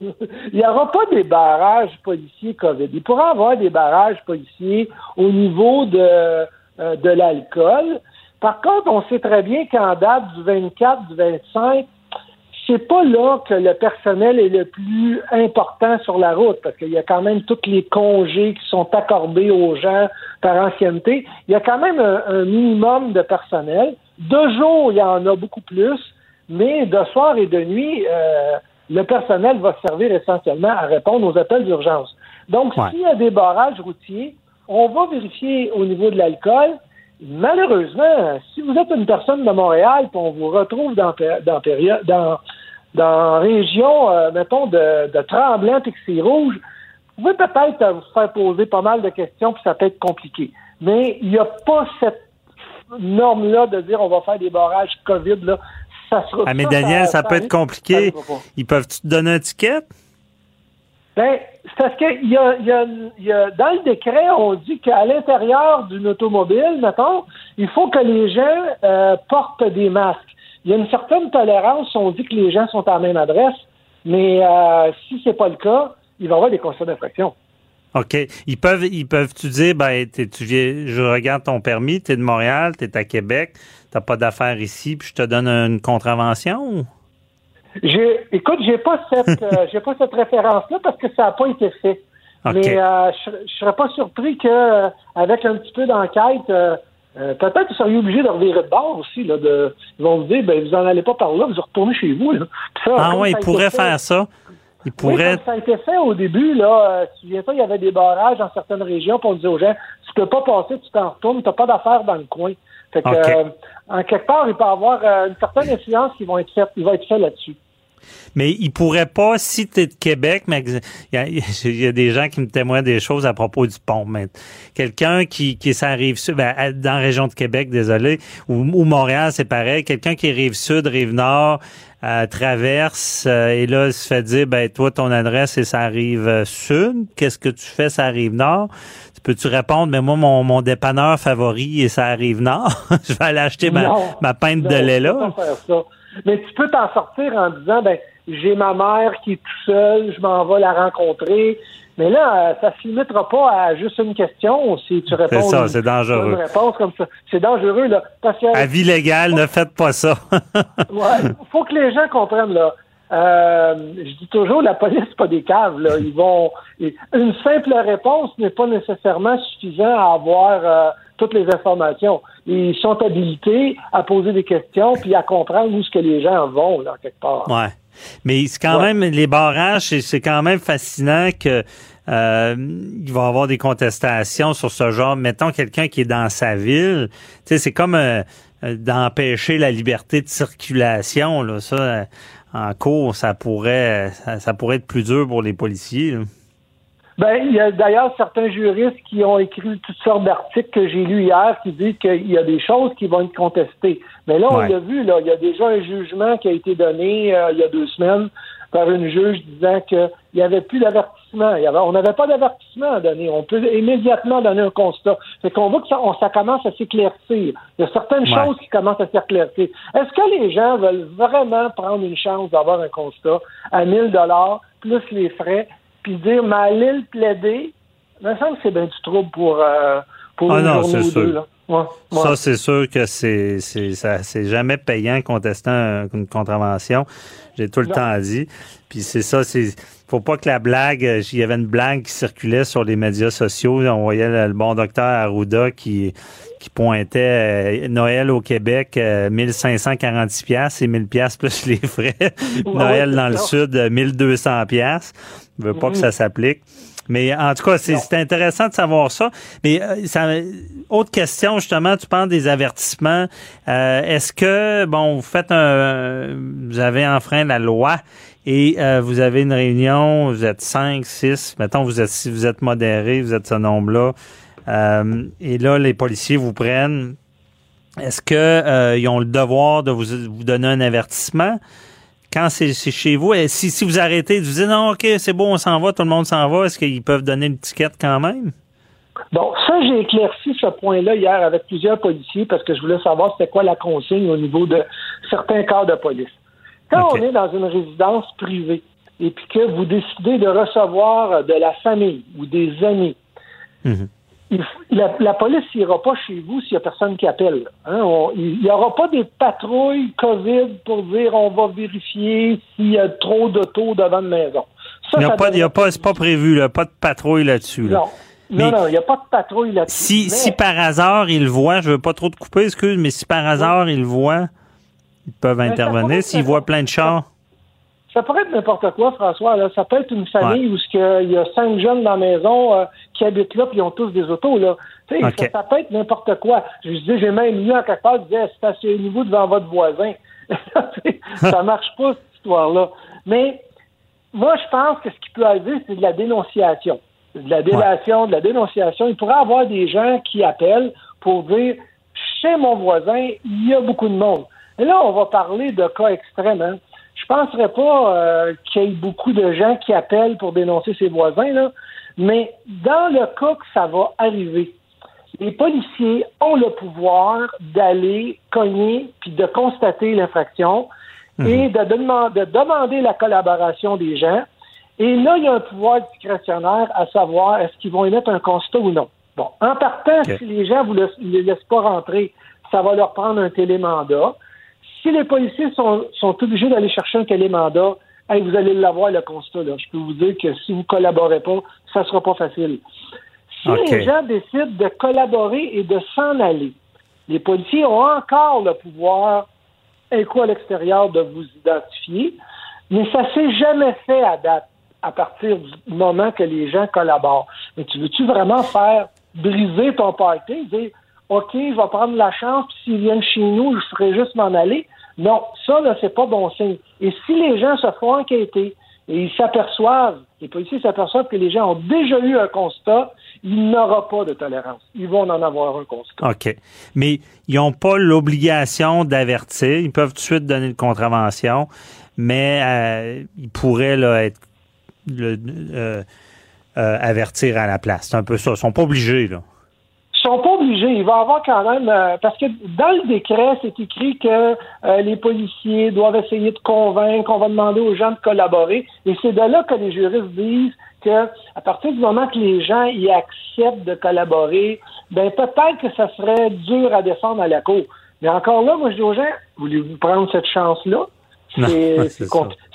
Il n'y aura pas des barrages policiers COVID. Il pourra y avoir des barrages policiers au niveau de, euh, de l'alcool. Par contre, on sait très bien qu'en date du 24, du 25, c'est pas là que le personnel est le plus important sur la route, parce qu'il y a quand même tous les congés qui sont accordés aux gens par ancienneté. Il y a quand même un minimum de personnel. De jour, il y en a beaucoup plus, mais de soir et de nuit, euh, le personnel va servir essentiellement à répondre aux appels d'urgence. Donc, s'il y a des barrages routiers, on va vérifier au niveau de l'alcool. Malheureusement, si vous êtes une personne de Montréal, et on vous retrouve dans dans dans dans région, euh, mettons, de, de Tremblant c'est rouge, vous pouvez peut-être vous faire poser pas mal de questions, puis ça peut être compliqué. Mais il n'y a pas cette norme-là de dire on va faire des barrages COVID, là, ça sera. Ah, mais Daniel, ça, peut être compliqué. Ils peuvent-tu te donner un ticket? Ben, c'est parce que y a, y a, dans le décret, on dit qu'à l'intérieur d'une automobile, mettons, il faut que les gens euh, portent des masques. Il y a une certaine tolérance, on dit que les gens sont à la même adresse, mais euh, si c'est pas le cas, il va y avoir des constats d'infraction. OK. Ils peuvent, ils peuvent tu dire, ben, tu je regarde ton permis, tu es de Montréal, tu es à Québec, tu pas d'affaires ici, puis je te donne une contravention? J'ai, écoute, j'ai pas cette, euh, j'ai pas cette référence-là parce que ça n'a pas été fait. Mais euh, je, ne serais pas surpris que, euh, avec un petit peu d'enquête, peut-être que vous seriez obligé de revirer de bord aussi. Là, de, ils vont vous dire, ben, vous en allez pas par là, vous retournez chez vous. ah oui, ils pourraient faire ça. Il pourrait... ça a été fait au début, là, euh, tu viens pas, il y avait des barrages dans certaines régions, pour on disait aux gens, tu peux pas passer, tu t'en retournes, tu n'as pas d'affaires dans le coin. Fait que, euh, en quelque part, il peut y avoir euh, une certaine influence qui va être faite, va être fait là-dessus. Mais il pourrait pas, si tu de Québec, mais il y, a, des gens qui me témoignent des choses à propos du pont. Mais quelqu'un qui, qui s'arrive sud, ben, dans la région de Québec, désolé, ou, ou Montréal, c'est pareil. Quelqu'un qui rive sud, rive nord, euh, traverse euh, et là, il se fait dire, ben toi, ton adresse, et ça arrive euh, sud. Qu'est-ce que tu fais, ça arrive nord? Peux-tu répondre, mais moi, mon, mon dépanneur favori, et ça arrive nord. je vais aller acheter ma, ma pinte de lait là. Mais tu peux t'en sortir en disant, ben, j'ai ma mère qui est tout seule, je m'en vais la rencontrer. Mais là, euh, ça se limitera pas à juste une question. Si tu réponds c'est ça, c'est dangereux. Une réponse comme ça, c'est dangereux là. Parce que, Avis légal, ne faites pas ça. ouais, faut que les gens comprennent là. Euh, je dis toujours, la police, pas des caves. Là. Ils vont. Une simple réponse n'est pas nécessairement suffisant à avoir euh, toutes les informations. Ils sont habilités à poser des questions puis à comprendre où ce que les gens vont là quelque part. Ouais. Mais c'est quand même les barrages, c'est quand même fascinant que euh, il va y avoir des contestations sur ce genre. Mettons quelqu'un qui est dans sa ville, c'est comme euh, d'empêcher la liberté de circulation. Là, ça, en cours, ça pourrait, ça, pourrait être plus dur pour les policiers. Ben, il y a d'ailleurs certains juristes qui ont écrit toutes sortes d'articles que j'ai lus hier qui disent qu'il y a des choses qui vont être contestées. Mais là, on l'a vu, là, il y a déjà un jugement qui a été donné euh, il y a deux semaines par une juge disant qu'il n'y avait plus d'avertissement. On n'avait pas d'avertissement à donner. On peut immédiatement donner un constat. C'est qu'on voit que ça, ça commence à s'éclaircir. Il y a certaines choses qui commencent à s'éclaircir. Est-ce que les gens veulent vraiment prendre une chance d'avoir un constat à 1000 dollars plus les frais, puis dire, mais aller le plaider, il me semble que c'est bien du trouble pour, euh, pour ah non, ou sûr. deux. Là. Ça, c'est sûr que c'est c'est jamais payant contestant une contravention. J'ai tout le temps dit. Puis c'est ça, c'est faut pas que la blague, euh, il y avait une blague qui circulait sur les médias sociaux. On voyait le, bon docteur Arruda qui qui pointait euh, Noël au Québec 1546 euh, pièces et 1000 pièces plus les frais. Noël dans le sud 1200 pièces. Veut pas que ça s'applique. Mais en tout cas, c'est intéressant de savoir ça. Mais euh, ça, autre question, justement, tu parles des avertissements. Euh, est-ce que, bon, vous faites un... Vous avez enfreint la loi et euh, vous avez une réunion, vous êtes 5, 6, mettons, vous êtes, si vous êtes modéré, vous êtes ce nombre-là, et là, les policiers vous prennent. Est-ce qu'ils ils ont le devoir de vous, vous donner un avertissement? Quand c'est chez vous, si, si vous arrêtez, vous dites non, OK, c'est bon, on s'en va, tout le monde s'en va, est-ce qu'ils peuvent donner une ticket quand même? Bon, ça, j'ai éclairci ce point-là hier avec plusieurs policiers parce que je voulais savoir c'était quoi la consigne au niveau de certains corps de police. Quand on est dans une résidence privée et puis que vous décidez de recevoir de la famille ou des amis, la, police n'ira pas chez vous s'il n'y a personne qui appelle. Hein. il n'y aura pas des patrouilles COVID pour dire on va vérifier s'il y a trop d'autos devant une maison. il n'y a, pas, pas, c'est pas prévu, pas de patrouille là-dessus. Non. Non, il n'y a pas de patrouille là-dessus. Si, si par hasard ils voient, je veux pas trop te couper, excuse, mais si par hasard ils voient, ils peuvent intervenir. S'ils voient plein de chars. Ça pourrait être n'importe quoi, François. Là. Ça peut être une famille où il y a cinq jeunes dans la maison euh, qui habitent là, puis ils ont tous des autos. Là. Ça, peut être n'importe quoi. Je disais, j'ai même lu à quelque part, je disais, stationnez-vous devant votre voisin. ça marche pas, cette histoire-là. Mais moi, je pense que ce qui peut arriver, c'est de la dénonciation. De la délation, de la dénonciation. Il pourrait y avoir des gens qui appellent pour dire, chez mon voisin, il y a beaucoup de monde. Et là, on va parler de cas extrêmes. Hein? Je penserais pas euh, qu'il y ait beaucoup de gens qui appellent pour dénoncer ses voisins, là, mais dans le cas que ça va arriver, les policiers ont le pouvoir d'aller cogner puis de constater l'infraction mhm. et de, de, demander la collaboration des gens. Et là, il y a un pouvoir discrétionnaire à savoir est-ce qu'ils vont émettre un constat ou non. Bon, en partant, si les gens ne vous les laissent pas rentrer, ça va leur prendre un télémandat. Si les policiers sont, obligés d'aller chercher un télémandat, vous allez l'avoir, le constat. Là. Je peux vous dire que si vous ne collaborez pas, ça ne sera pas facile. Si les gens décident de collaborer et de s'en aller, les policiers ont encore le pouvoir, un coup à l'extérieur, de vous identifier, mais ça ne s'est jamais fait à date, à partir du moment que les gens collaborent. Mais tu veux-tu vraiment faire briser ton party, dire OK, je vais prendre la chance, puis s'ils viennent chez nous, je ferai juste m'en aller. Non, ça, là, c'est pas bon signe. Et si les gens se font enquêter et ils s'aperçoivent, les policiers s'aperçoivent que les gens ont déjà eu un constat, il n'y aura pas de tolérance. Ils vont en avoir un constat. OK. Mais ils n'ont pas l'obligation d'avertir. Ils peuvent tout de suite donner une contravention, mais euh, ils pourraient là, être euh, euh, avertir à la place. C'est un peu ça. Ils sont pas obligés, là sont pas obligés. Il va y avoir quand même euh, parce que dans le décret, c'est écrit que euh, les policiers doivent essayer de convaincre, on va demander aux gens de collaborer. Et c'est de là que les juristes disent que à partir du moment que les gens y acceptent de collaborer, ben peut-être que ça serait dur à défendre à la cour. Mais encore là, moi je dis aux gens, voulez-vous prendre cette chance-là?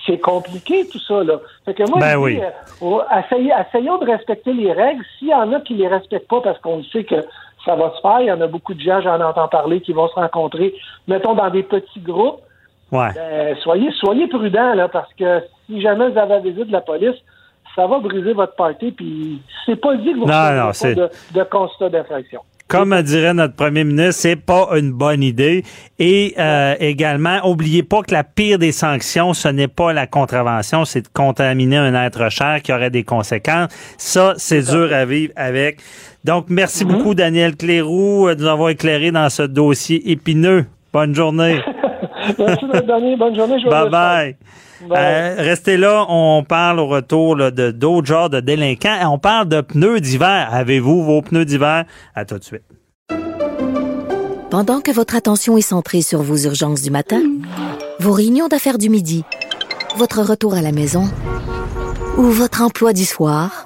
C'est compliqué tout ça. Là. Fait que moi, ben je dis, euh, essayons de respecter les règles. S'il y en a qui les respectent pas parce qu'on sait que ça va se faire, il y en a beaucoup de gens, j'en entends parler, qui vont se rencontrer, mettons, dans des petits groupes. Ouais. Ben, soyez, soyez prudents, là, parce que si jamais vous avez la visite de la police, ça va briser votre party, puis c'est pas dit que vous n'avez pas de, de constat d'infraction comme dirait notre premier ministre, c'est pas une bonne idée. Et euh, également, oubliez pas que la pire des sanctions, ce n'est pas la contravention, c'est de contaminer un être cher qui aurait des conséquences. Ça, c'est dur à vivre avec. Donc, merci Mhm. beaucoup, Daniel Cléroux, de nous avoir éclairé dans ce dossier épineux. Bonne journée. merci donner. Bonne journée. Bye bye. Euh, restez là, on parle au retour là, de d'autres genres de délinquants. On parle de pneus d'hiver. Avez-vous vos pneus d'hiver? À tout de suite. Pendant que votre attention est centrée sur vos urgences du matin, vos réunions d'affaires du midi, votre retour à la maison ou votre emploi du soir,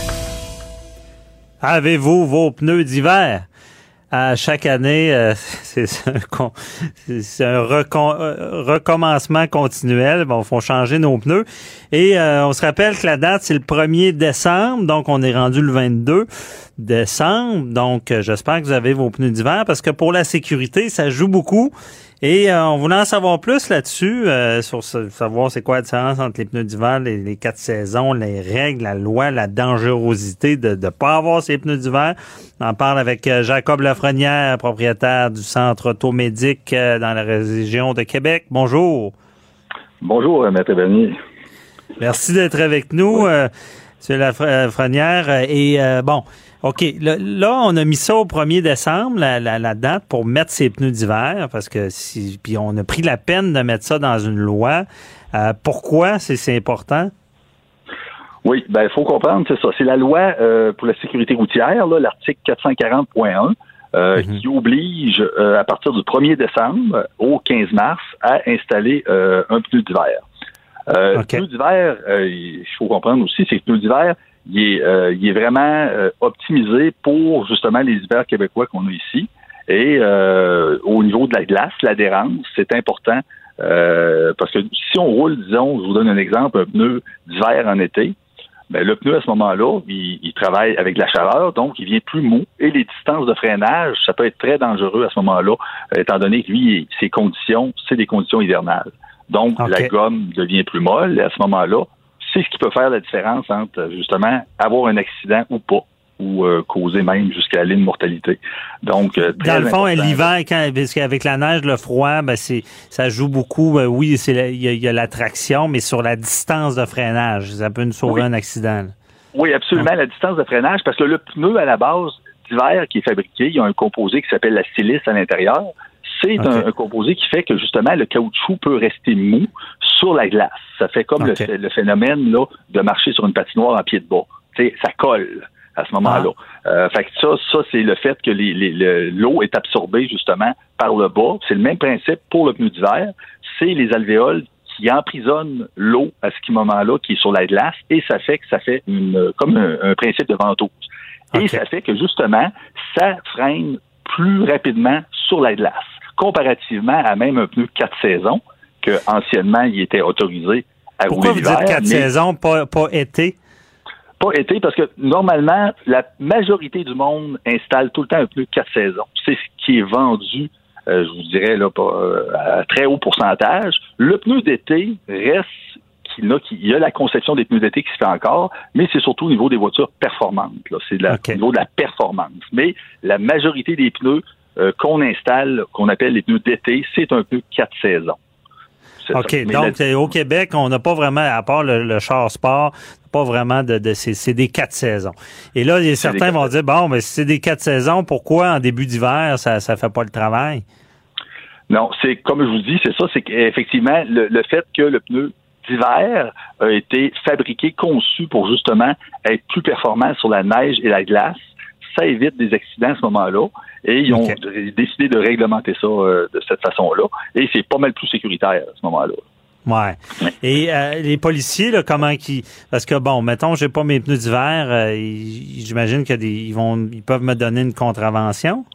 Avez-vous vos pneus d'hiver? À chaque année, euh, c'est un, un euh, recommencement continuel. Bon, faut changer nos pneus. Et euh, on se rappelle que la date, c'est le 1er décembre. Donc, on est rendu le 22 décembre. Donc, euh, j'espère que vous avez vos pneus d'hiver parce que pour la sécurité, ça joue beaucoup. Et euh, on voulait en savoir plus là-dessus, euh, sur ce- savoir c'est quoi la différence entre les pneus d'hiver, les, les quatre saisons, les règles, la loi, la dangerosité de ne pas avoir ces pneus d'hiver. On en parle avec euh, Jacob Lafrenière, propriétaire du centre automédic euh, dans la région de Québec. Bonjour. Bonjour, euh, Maître Bernier. Merci d'être avec nous, euh, M. Lafrenière. Et euh, bon, OK, là, là, on a mis ça au 1er décembre, la, la- la date, pour mettre ses pneus d'hiver, parce que si, puis on a pris la peine de mettre ça dans une loi. Euh, pourquoi c'est important? Oui, ben il faut comprendre, c'est ça. C'est la loi euh, pour la sécurité routière, l'article 440.1, euh, qui oblige euh, à partir du 1er décembre au 15 mars à installer euh, un pneu d'hiver. Euh, Le pneu d'hiver, il faut comprendre aussi, c'est que le pneu d'hiver, il est, euh, il est vraiment euh, optimisé pour justement les hivers québécois qu'on a ici. Et euh, au niveau de la glace, l'adhérence, c'est important euh, parce que si on roule, disons, je vous donne un exemple, un pneu d'hiver en été, ben, le pneu à ce moment-là, il, il travaille avec de la chaleur, donc il vient plus mou. Et les distances de freinage, ça peut être très dangereux à ce moment-là, euh, étant donné que lui, ses conditions, c'est des conditions hivernales. Donc, la gomme devient plus molle. Et à ce moment-là, c'est ce qui peut faire la différence entre, justement, avoir un accident ou pas, ou euh, causer même jusqu'à la ligne de mortalité. Donc, euh, très Dans le fond, l'hiver, parce qu'avec la neige, le froid, ben c'est, ça joue beaucoup. Ben oui, c'est il y, a- a la traction, mais sur la distance de freinage, ça peut nous sauver Oui. un accident. là. Oui, absolument, la distance de freinage, parce que le pneu à la base d'hiver qui est fabriqué, il y a un composé qui s'appelle la silice à l'intérieur. C'est un, un composé qui fait que justement le caoutchouc peut rester mou sur la glace. Ça fait comme le phénomène là, de marcher sur une patinoire en pied de bas. Ça colle à ce moment-là. Euh, fait que ça, ça c'est le fait que les- les- le- l'eau est absorbée justement par le bas. C'est le même principe pour le pneu d'hiver. C'est les alvéoles qui emprisonnent l'eau à ce moment-là qui est sur la glace et ça fait que ça fait une, comme un, un principe de ventouse. Et ça fait que justement, ça freine plus rapidement sur la glace, comparativement à même un pneu 4 saisons que anciennement il était autorisé à Pourquoi vous rouler dites l'hiver, quatre mais- saisons, pas, pas été? pas été parce que normalement, la majorité du monde installe tout le temps un pneu 4 saisons. C'est ce qui est vendu, euh, je vous dirais, là, pas, euh, à très haut pourcentage. Le pneu d'été reste qu'il qu'il y a la conception des pneus d'été qui se fait encore, mais c'est surtout au niveau des voitures performantes. C'est de au niveau de la performance. Mais la majorité des pneus qu'on installe, qu'on appelle les pneus d'été, c'est un pneu quatre saisons. OK. Donc, au Québec, on n'a pas vraiment, à part le, char sport, pas vraiment de, de c'est des quatre saisons. Et là, certains vont dire, bon, mais si c'est des quatre saisons, pourquoi en début d'hiver, ça ne fait pas le travail? Non, c'est comme je vous dis, c'est ça, c'est qu'effectivement, le, le fait que le pneu d'hiver a été fabriqué, conçu pour justement être plus performant sur la neige et la glace, ça évite des accidents à ce moment-là. Et ils ont décidé de réglementer ça euh, de cette façon-là. Et c'est pas mal plus sécuritaire à ce moment-là. Ouais. Et euh, les policiers, là, comment qui parce que bon, mettons, j'ai pas mes pneus d'hiver, euh, j'imagine qu'ils vont, ils peuvent me donner une contravention?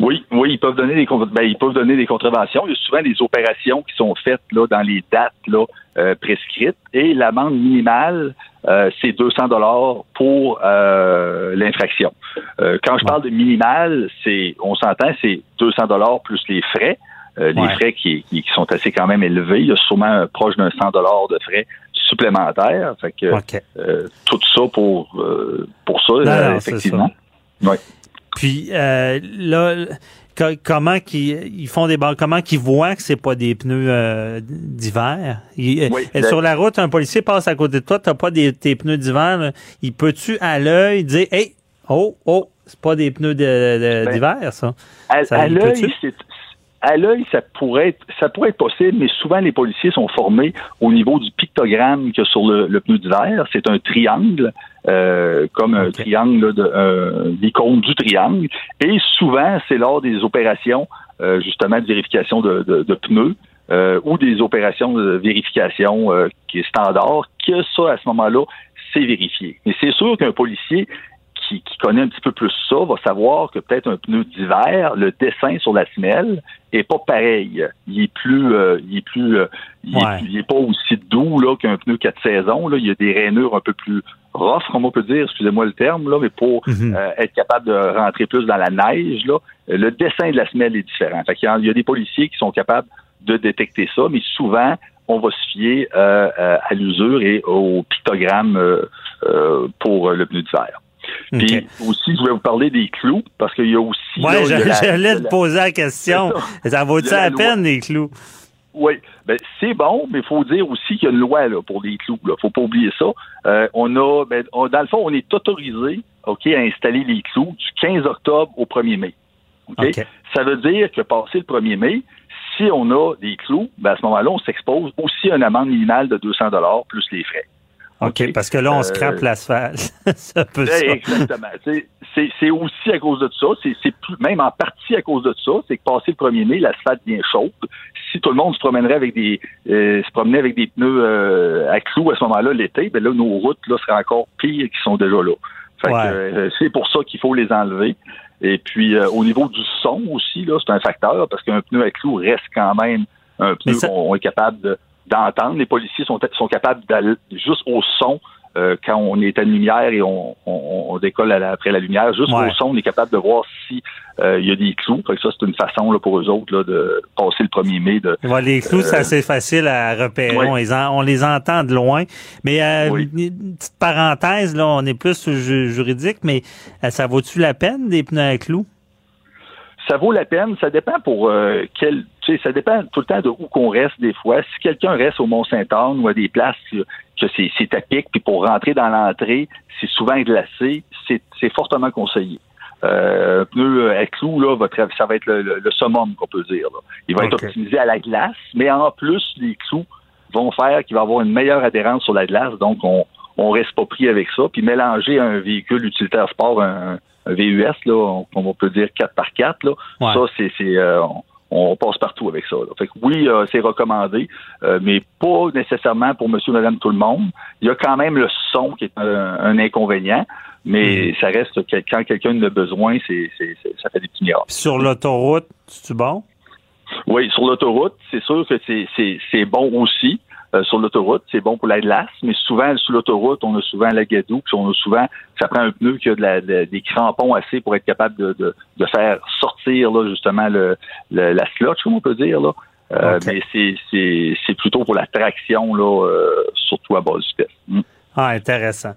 Oui, oui, ils peuvent donner des ben, ils peuvent donner des contraventions. Il y a souvent des opérations qui sont faites là dans les dates là euh, prescrites et l'amende minimale euh, c'est 200 dollars pour euh, l'infraction. quand je parle de minimale, c'est on s'entend c'est 200 dollars plus les frais. les frais qui, qui, sont assez quand même élevés. Il y a sûrement proche d'un 100 dollars de frais supplémentaires. Fait que tout ça pour pour ça, effectivement. Oui. Puis euh, là, comment qu'ils ils font des comment qu'ils voient que c'est pas des pneus euh, d'hiver? Euh, sur la route un policier passe à côté de toi t'as pas des tes pneus d'hiver il peut-tu à l'œil dire hey oh oh c'est pas des pneus ben, d'hiver ça? à, à l'œil à l'œil, ça pourrait être, ça pourrait être possible, mais souvent les policiers sont formés au niveau du pictogramme que sur le, pneu d'hiver. C'est un triangle, euh, comme un triangle, de, l'icône du triangle. Et souvent, c'est lors des opérations, euh, justement, de vérification de, de, pneus. Euh, ou des opérations de vérification qui est standard, que ça, à ce moment-là, c'est vérifié. Mais c'est sûr qu'un policier, qui, connaît un petit peu plus ça va savoir que peut-être un pneu d'hiver, le dessin sur la semelle est pas pareil. Il est plus, euh, il est plus, euh, il, est, pas aussi doux là qu'un pneu quatre saisons. Là, il y a des rainures un peu plus rough, comme on peut dire, excusez-moi le terme là, mais pour mhm. euh, être capable de rentrer plus dans la neige là, le dessin de la semelle est différent. Fait il, y a, il y a des policiers qui sont capables de détecter ça, mais souvent on va se fier à l'usure et au pictogramme pour le pneu d'hiver. Puis aussi, je voulais vous parler des clous, parce qu'il y a aussi... Oui, j'allais te poser la question. Ça, vaut-il la, peine, les clous? Oui, ben, c'est bon, mais il faut dire aussi qu'il y a une loi là, pour les clous. Il faut pas oublier ça. Euh, on a, ben, dans le fond, on est autorisé ok, à installer les clous du 15 octobre au 1er mai. Ça veut dire que passé le 1er mai, si on a des clous, ben, à ce moment-là, on s'expose aussi à une amende minimale de 200 plus les frais. OK, parce que là, on scrape euh, l'asphalte. ça peut Exactement. C'est aussi à cause de ça. C'est même en partie à cause de ça. C'est que passé le 1er mai, l'asphalte devient chaude. Si tout le monde se promènerait avec des euh, se promenait avec des pneus euh, à clous à ce moment-là l'été, ben là, nos routes là, seraient encore pires qu'ils sont déjà là. Fait c'est pour ça qu'il faut les enlever. Et puis au niveau du son aussi, là, c'est un facteur parce qu'un pneu à clous reste quand même un pneu qu'on est capable de d'entendre. Les policiers sont, sont capables d'aller juste au son euh, quand on est à lumière et on, on, décolle après la lumière, juste au son, on est capable de voir si euh, il y a des clous. ça, c'est une façon là, pour eux autres là, de passer le 1er mai. De, les clous, c'est euh, assez facile à repérer. On, les on, les entend de loin. Mais une petite parenthèse, là, on est plus juridique, mais ça vaut-tu la peine des pneus à clous? ça vaut la peine. Ça dépend pour quel. Ça dépend tout le temps de où qu'on reste des fois. Si quelqu'un reste au Mont-Saint-Anne ou à des places que c'est, à pic, puis pour rentrer dans l'entrée, c'est souvent glacé, c'est, fortement conseillé. Euh, un pneu à clous, là, ça va être le, le, summum qu'on peut dire. Il va être optimisé à la glace, mais en plus, les clous vont faire qu'il va avoir une meilleure adhérence sur la glace, donc on, on reste pas pris avec ça. Puis mélanger un véhicule utilitaire sport, un, un VUS, là, on, peut dire 4 par 4 là, ça, c'est, euh, on, passe partout avec ça. Fait que oui, euh, c'est recommandé, euh, mais pas nécessairement pour monsieur, madame, tout le monde. Il y a quand même le son qui est un, inconvénient, mais mm-hmm. ça reste que quand quelqu'un en a besoin, c'est, ça fait des petits miracles. Sur l'autoroute, c'est bon? Oui, sur l'autoroute, c'est sûr que c'est bon aussi. Euh, sur l'autoroute, c'est bon pour la glace, mais souvent sur l'autoroute, on a souvent la gadoue, puis on a souvent, ça prend un pneu qui a de la, des crampons assez pour être capable de, de, de faire sortir là, justement le, la slotch, comme on peut dire là. Euh, Mais c'est plutôt pour la traction là, euh, surtout à base du. Ah, intéressant.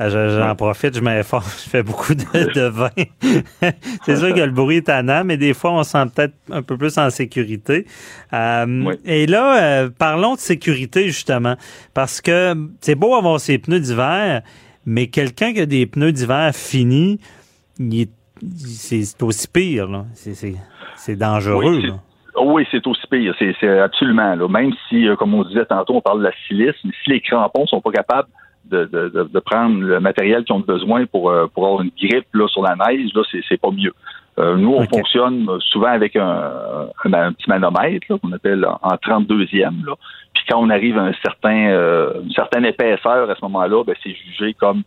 Euh, j'en profite, je m'informe, je fais beaucoup de, vin. c'est sûr que le bruit est tannant, mais des fois, on se sent peut-être un peu plus en sécurité. Euh, et là, euh, parlons de sécurité, justement, parce que c'est beau avoir ses pneus d'hiver, mais quelqu'un qui a des pneus d'hiver finis, c'est aussi pire. C'est dangereux. Oui, c'est aussi pire. C'est absolument. Là. Même si, comme on disait tantôt, on parle de la silice, mais si les crampons sont pas capables de, de, de, prendre le matériel qu'ils ont besoin pour, euh, pour avoir une grippe là, sur la neige, là, c'est, c'est pas mieux. Euh, nous, on fonctionne souvent avec un, un, petit manomètre qu'on appelle en 32e. Là. Puis quand on arrive à un certain, euh, une certaine épaisseur à ce moment-là, ben, c'est jugé comme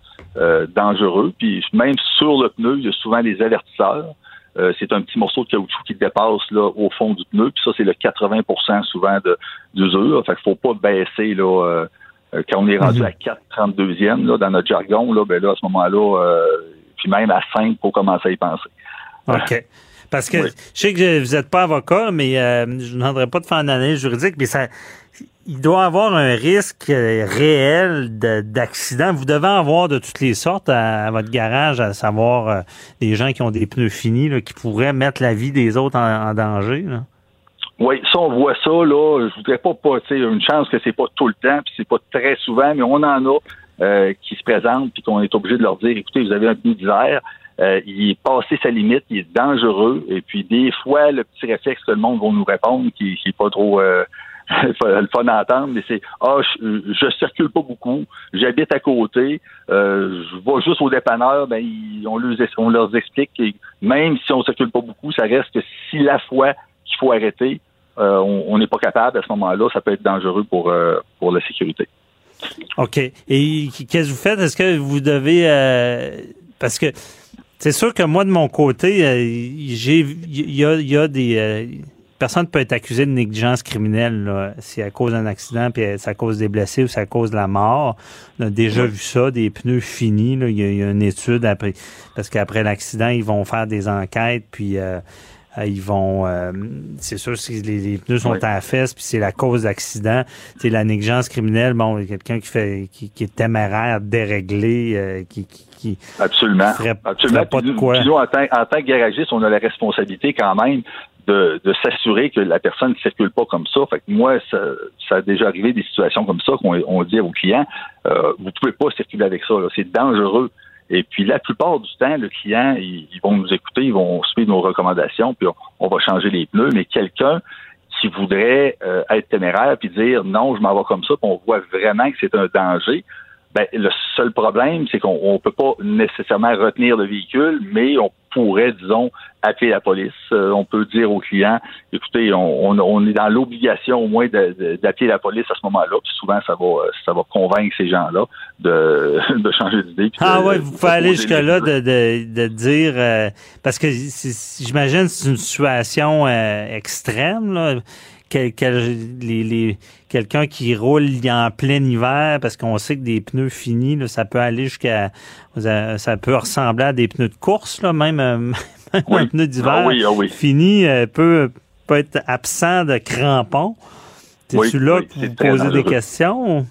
dangereux. Puis même sur le pneu, il y a souvent des avertisseurs. c'est un petit morceau de caoutchouc qui dépasse là, au fond du pneu. Puis ça, c'est le 80% souvent d'usure. Fait qu'il faut pas baisser là, euh, quand on est rendu mhm. à 4 32e là, dans notre jargon, là, ben là, à ce moment-là, euh, puis même à 5 pour commencer à y penser. OK. Parce que je sais que vous n'êtes pas avocat, mais euh, je ne demanderai pas de faire une analyse juridique, mais ça, il doit avoir un risque réel d'accident. Vous devez avoir de toutes les sortes à, votre garage, à savoir des gens qui ont des pneus finis, là, qui pourraient mettre la vie des autres en, danger. Là. Oui, ça, on voit ça, là. Je voudrais pas, pas une chance que c'est pas tout le temps, puis c'est pas très souvent, mais on en a euh, qui se présentent, puis qu'on est obligé de leur dire, écoutez, vous avez un pneu d'hiver, euh, il est passé sa limite, il est dangereux, et puis des fois, le petit réflexe que le monde va nous répondre, qui, qui est pas trop euh, le fun à mais c'est Ah, je, je, circule pas beaucoup, j'habite à côté, euh, je vais juste au dépanneur, ben on, leur, on leur explique que même si on circule pas beaucoup, ça reste que si la fois qu'il faut arrêter, euh, on n'est pas capable à ce moment-là, ça peut être dangereux pour, euh, pour la sécurité. OK. Et qu'est-ce que vous faites? Est-ce que vous devez... Euh, parce que c'est sûr que moi, de mon côté, j'ai il y a, y a, des... personne peut être accusé de négligence criminelle si à cause d'un accident, puis c'est à cause des blessés ou c'est à cause de la mort. On a déjà vu ça, des pneus finis. Il y, a une étude après, parce qu'après l'accident, ils vont faire des enquêtes, puis euh, ils vont, euh, c'est sûr, si les, pneus sont à la fesse, puis c'est la cause d'accident. C'est la négligence criminelle. Bon, quelqu'un qui fait, qui, est téméraire, déréglé, euh, qui, qui, absolument, absolument. pas de quoi. en, tant, en tant que garagiste, on a la responsabilité quand même de, de s'assurer que la personne ne circule pas comme ça. Fait que moi, ça, ça a déjà arrivé des situations comme ça qu'on on dit aux clients, euh, vous pouvez pas circuler avec ça. C'est dangereux. Et puis la plupart du temps, le client, ils, vont nous écouter, ils vont suivre nos recommandations, puis on, va changer les pneus. Mais quelqu'un qui voudrait euh, être téméraire puis dire non, je m'en vais comme ça, puis on voit vraiment que c'est un danger, ben, le seul problème, c'est qu'on ne peut pas nécessairement retenir le véhicule, mais on pourrait, disons, appeler la police. Euh, on peut dire aux clients, écoutez, on, est dans l'obligation au moins d'appeler la police à ce moment-là. Puis souvent, ça va, ça va convaincre ces gens-là de, changer d'idée. Ah ouais, vous pouvez aller jusque-là de, de, dire, euh, parce que j'imagine c'est une situation euh, extrême, là les, quelqu'un qui roule en plein hiver parce qu'on sait que des pneus finis, ça peut aller jusqu'à ça peut ressembler à des pneus de course, là, même, un pneu d'hiver ah ah fini euh, peut, peut être absent de crampons. C'est-tu là que vous posez des questions?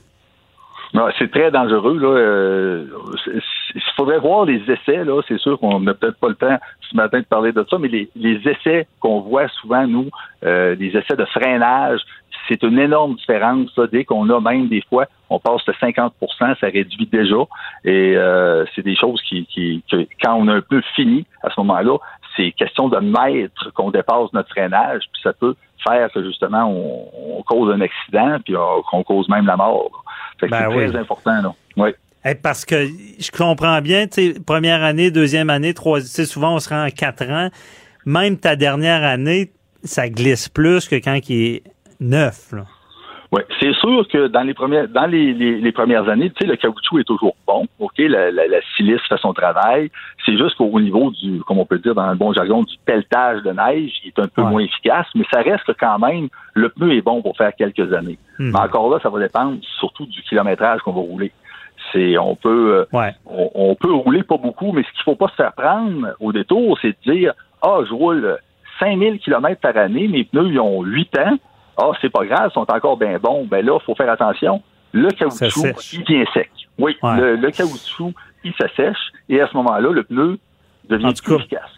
c'est très dangereux. Là. Euh, faudrait voir les essais. Là. C'est sûr qu'on n'a peut-être pas le temps ce matin de parler de ça, mais les, essais qu'on voit souvent, nous, euh, les essais de freinage, c'est une énorme différence. Dès qu'on a même des fois, on passe de 50% ça réduit déjà. Et euh, c'est des choses qui, qui quand on a un peu fini, à ce moment-là, c'est question de mètres qu'on dépasse notre freinage, puis ça peut faire que justement on, cause un accident, puis qu'on cause même la mort. Ben c'est très important, là. Oui. Parce que je comprends bien, première année, deuxième année, troisième, souvent on se rend à quatre ans. Même ta dernière année, ça glisse plus que quand il est neuf. Là. Oui, c'est sûr que dans les premières dans les, les, premières années, tu sais, le caoutchouc est toujours bon, ok, la, la, la silice fait son travail. C'est juste qu'au niveau du, comme on peut dire dans le bon jargon, du pelletage de neige, il est un peu moins efficace, mais ça reste que quand même, le pneu est bon pour faire quelques années. Hmm. Mais encore là, ça va dépendre surtout du kilométrage qu'on va rouler. C'est, on peut, euh, on, on, peut rouler pas beaucoup, mais ce qu'il faut pas se faire prendre au détour, c'est de dire, ah, je roule 5000 km par année, mes pneus, ils ont 8 ans, ah, c'est pas grave, ils sont encore bien bons. Ben là, il faut faire attention. Le caoutchouc, il vient sec. Oui, le, caoutchouc, il s'assèche et à ce moment-là, le pneu devient plus efficace.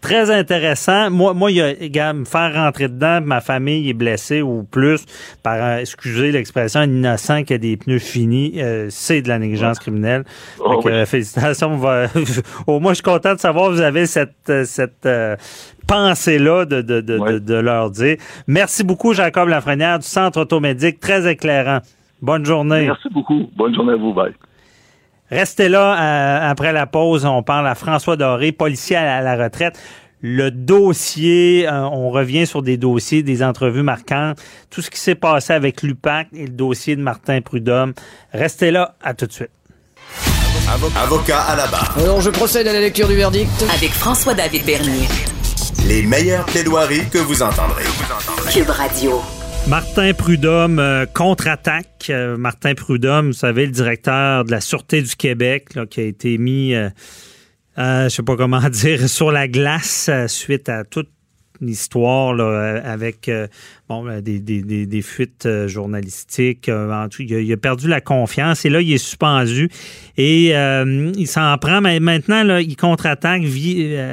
Très intéressant. Moi, moi, il y a, me faire rentrer dedans, ma famille est blessée ou plus par, excusez l'expression, un innocent qui a des pneus finis, euh, c'est de la négligence criminelle. Oh, euh, félicitations. Au moins, je suis content de savoir que vous avez cette, cette euh, pensée-là de, de, de, de, leur dire. Merci beaucoup, Jacob Lafrenière du Centre automédique. Très éclairant. Bonne journée. Merci beaucoup. Bonne journée à vous. Bye. Restez là euh, après la pause. On parle à François Doré, policier à la retraite. Le dossier, euh, on revient sur des dossiers, des entrevues marquantes, tout ce qui s'est passé avec l'UPAC et le dossier de Martin Prudhomme. Restez là, à tout de suite. Avocat à la barre. Alors je procède à la lecture du verdict. Avec François-David Bernier. Les meilleures plaidoiries que vous entendrez. Cube Radio. Martin Prudhomme euh, contre-attaque. Euh, Martin Prudhomme, vous savez, le directeur de la Sûreté du Québec, qui a été mis, euh, je sais pas comment dire, sur la glace suite à toute histoire là, avec euh, bon, ben, des, des, des, fuites euh, journalistiques. Euh, il, a, perdu la confiance et là, il est suspendu. Et il s'en prend. Mais maintenant, là, il contre-attaque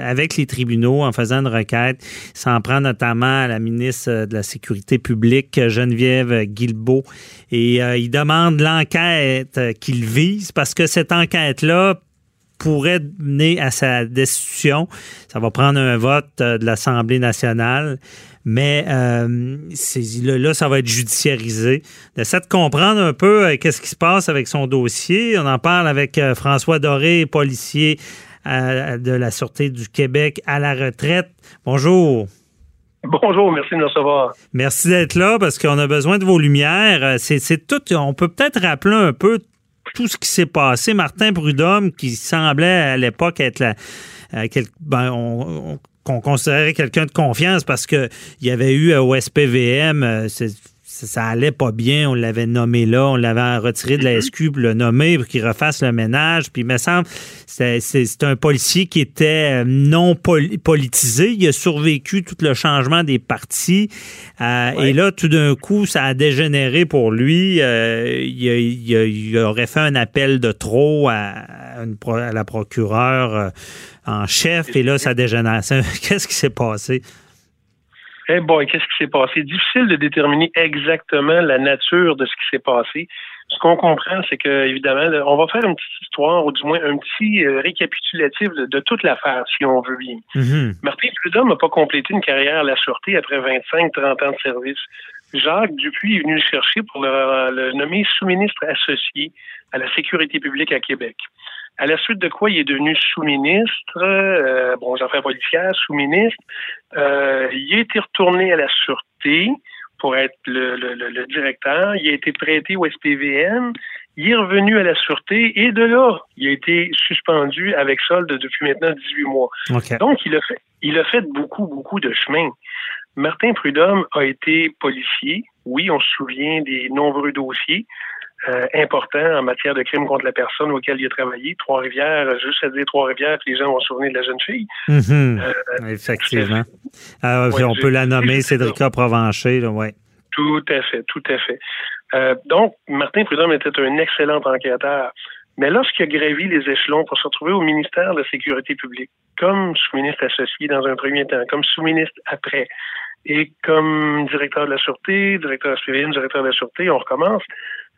avec les tribunaux en faisant une requête. Il s'en prend notamment à la ministre de la Sécurité publique, Geneviève Guilbeault. Et il demande l'enquête qu'il vise parce que cette enquête-là pourrait mener à sa destitution. Ça va prendre un vote euh, de l'Assemblée nationale, mais euh, là, ça va être judiciarisé. D'essayer de comprendre un peu euh, qu'est-ce qui se passe avec son dossier. On en parle avec François Doré, policier de la Sûreté du Québec à la retraite. Bonjour. Bonjour, merci de nous recevoir. Merci d'être là parce qu'on a besoin de vos lumières. C'est tout. On peut peut-être rappeler un peu tout ce qui s'est passé. Martin Prudhomme, qui semblait à l'époque être la, euh, ben, qu'on considérait quelqu'un de confiance parce qu'il y avait eu au SPVM, euh, ça, allait pas bien. On l'avait nommé là, on l'avait retiré de la mm-hmm. SQ pour le nommer pour qu'il refasse le ménage. Puis il me semble c'est un policier qui était euh, non politisé. Il a survécu tout le changement des partis. Euh, et là, tout d'un coup, ça a dégénéré pour lui. Euh, il, aurait fait un appel de trop à, la procureure en chef. Et là, ça dégénère. Qu'est-ce qui s'est passé? Eh boy, qu'est-ce qui s'est passé? Difficile de déterminer exactement la nature de ce qui s'est passé. Ce qu'on comprend, c'est que, évidemment, on va faire une petite histoire, ou du moins un petit euh, récapitulatif de, toute l'affaire, si on veut bien. Mm-hmm. Martin Prudhomme n'a pas complété une carrière à la sûreté après 25-30 ans de service. Jacques Dupuis est venu le chercher pour le, nommer sous-ministre associé à la sécurité publique à Québec. À la suite de quoi il est devenu sous-ministre, euh, bon, j'en fais policière, sous-ministre. Euh, il a été retourné à la sûreté pour être le, directeur. Il a été prêté au SPVM. Il est revenu à la sûreté et de là, il a été suspendu avec solde depuis maintenant 18 mois. Donc, il a fait, il a fait beaucoup, beaucoup de chemin. Martin Prudhomme a été policier. Oui, on se souvient des nombreux dossiers. Euh, importants en matière de crimes contre la personne auquel il a travaillé. Trois-Rivières, juste à dire Trois-Rivières, les gens vont se souvenir de la jeune fille. Mhm. Euh, Effectivement. Ah, on peut la nommer Cédrica Provencher, oui. Tout à fait, tout à fait. Euh, donc, Martin Prudhomme était un excellent enquêteur. Mais lorsqu'il a gravi les échelons pour se retrouver au ministère de la Sécurité publique, comme sous-ministre associé dans un premier temps, comme sous-ministre après, et comme directeur de la Sûreté, directeur de la directeur de la Sûreté, on recommence.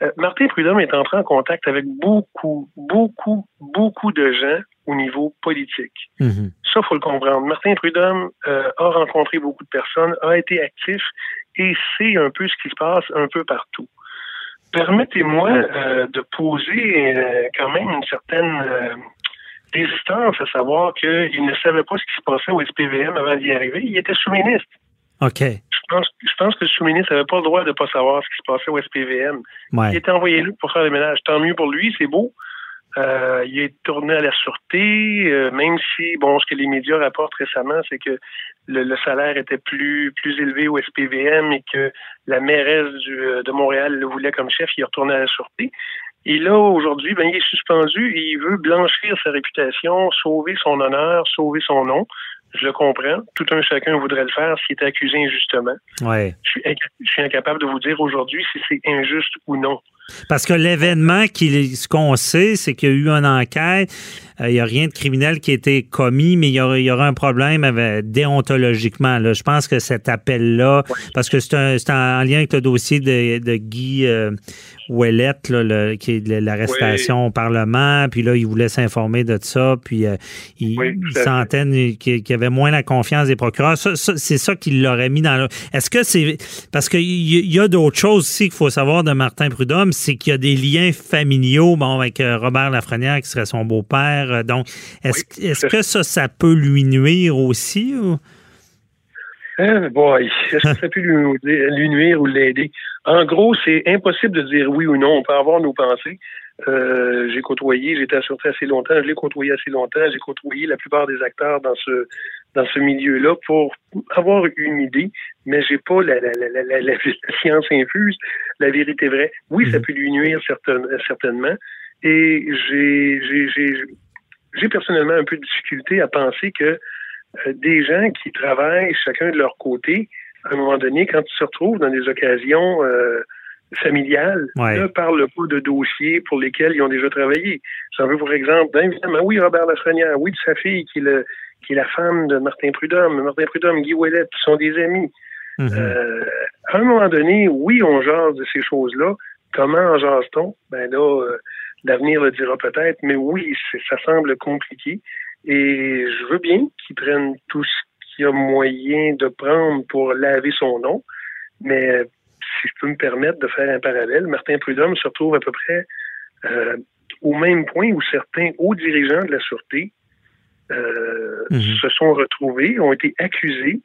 Euh, Martin Prudhomme est entré en contact avec beaucoup, beaucoup, beaucoup de gens au niveau politique. Mhm. Ça, faut le comprendre. Martin Prudhomme euh, a rencontré beaucoup de personnes, a été actif et sait un peu ce qui se passe un peu partout. Permettez-moi euh, de poser quand même une certaine résistance à savoir qu'il ne savait pas ce qui se passait au SPVM avant d'y arriver. Il était sous-ministre. OK. Je pense, je pense que le sous-ministre n'avait pas le droit de ne pas savoir ce qui se passait au SPVM. Il était envoyé là pour faire le ménage. Tant mieux pour lui, c'est beau. Euh, il est tourné à la sûreté, euh, même si, bon, ce que les médias rapportent récemment, c'est que le, salaire était plus plus élevé au SPVM et que la mairesse du, euh, de Montréal le voulait comme chef, il est retourné à la sûreté. Et là, aujourd'hui, ben, il est suspendu et il veut blanchir sa réputation, sauver son honneur, sauver son nom. Je le comprends. Tout un chacun voudrait le faire s'il est accusé injustement. Ouais. Je, suis, je suis incapable de vous dire aujourd'hui si c'est injuste ou non. Parce que l'événement, ce qu'on sait, c'est qu'il y a eu une enquête. Euh, il n'y a rien de criminel qui a été commis, mais il y aura, un problème avec, déontologiquement. Là. Je pense que cet appel-là, parce que c'est en lien avec le dossier de, Guy euh, Ouellette, là, qui est l'arrestation au Parlement, puis là, il voulait s'informer de ça, puis euh, il, oui, qu'il y avait moins la confiance des procureurs. c'est ça qui l'aurait mis dans le... Est-ce que c'est... Parce qu'il y, a d'autres choses aussi qu'il faut savoir de Martin Prudhomme, c'est qu'il y a des liens familiaux, bon, avec Robert Lafrenière, qui serait son beau-père, euh, donc, est-ce que ça, ça peut lui nuire aussi? Ou? Hein, est-ce que ça peut lui, nuire ou l'aider? En gros, c'est impossible de dire oui ou non. On peut avoir nos pensées. Euh, j'ai côtoyé, j'étais assuré assez longtemps, je l'ai côtoyé assez longtemps, j'ai côtoyé la plupart des acteurs dans ce dans ce milieu-là pour avoir une idée, mais j'ai pas la, la, la, la, science infuse, la vérité vraie. Oui, ça mhm. peut lui nuire certainement. Et j'ai j'ai personnellement un peu de difficulté à penser que euh, des gens qui travaillent chacun de leur côté, à un moment donné, quand ils se retrouvent dans des occasions euh, familiales, ne parlent pas de dossiers pour lesquels ils ont déjà travaillé. J'en veux pour exemple, évidemment, oui, Robert Lafrenière, oui, de sa fille qui est, le, qui est la femme de Martin Prudhomme, Martin Prudhomme, Guy Ouellet, sont des amis. Mm-hmm. euh, à un moment donné, oui, on jase de ces choses-là. Comment en jase-t-on? Ben là, euh, L'avenir le dira peut-être, mais oui, ça semble compliqué. Et je veux bien qu'ils prennent tout ce qu'il y a moyen de prendre pour laver son nom. Mais si je peux me permettre de faire un parallèle, Martin Prudhomme se retrouve à peu près euh, au même point où certains hauts dirigeants de la Sûreté euh, mhm. se sont retrouvés, ont été accusés,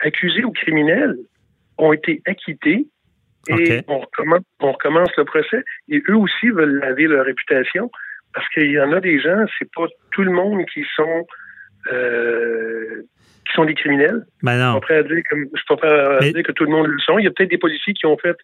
accusés ou criminels, ont été acquittés et on, recommence, le procès. Et eux aussi veulent laver leur réputation parce qu'il y en a des gens, c'est pas tout le monde qui sont euh, qui sont des criminels. Ben non. Je ne suis pas prêt à dire, que tout le monde le sont. Il y a peut-être des policiers qui ont fait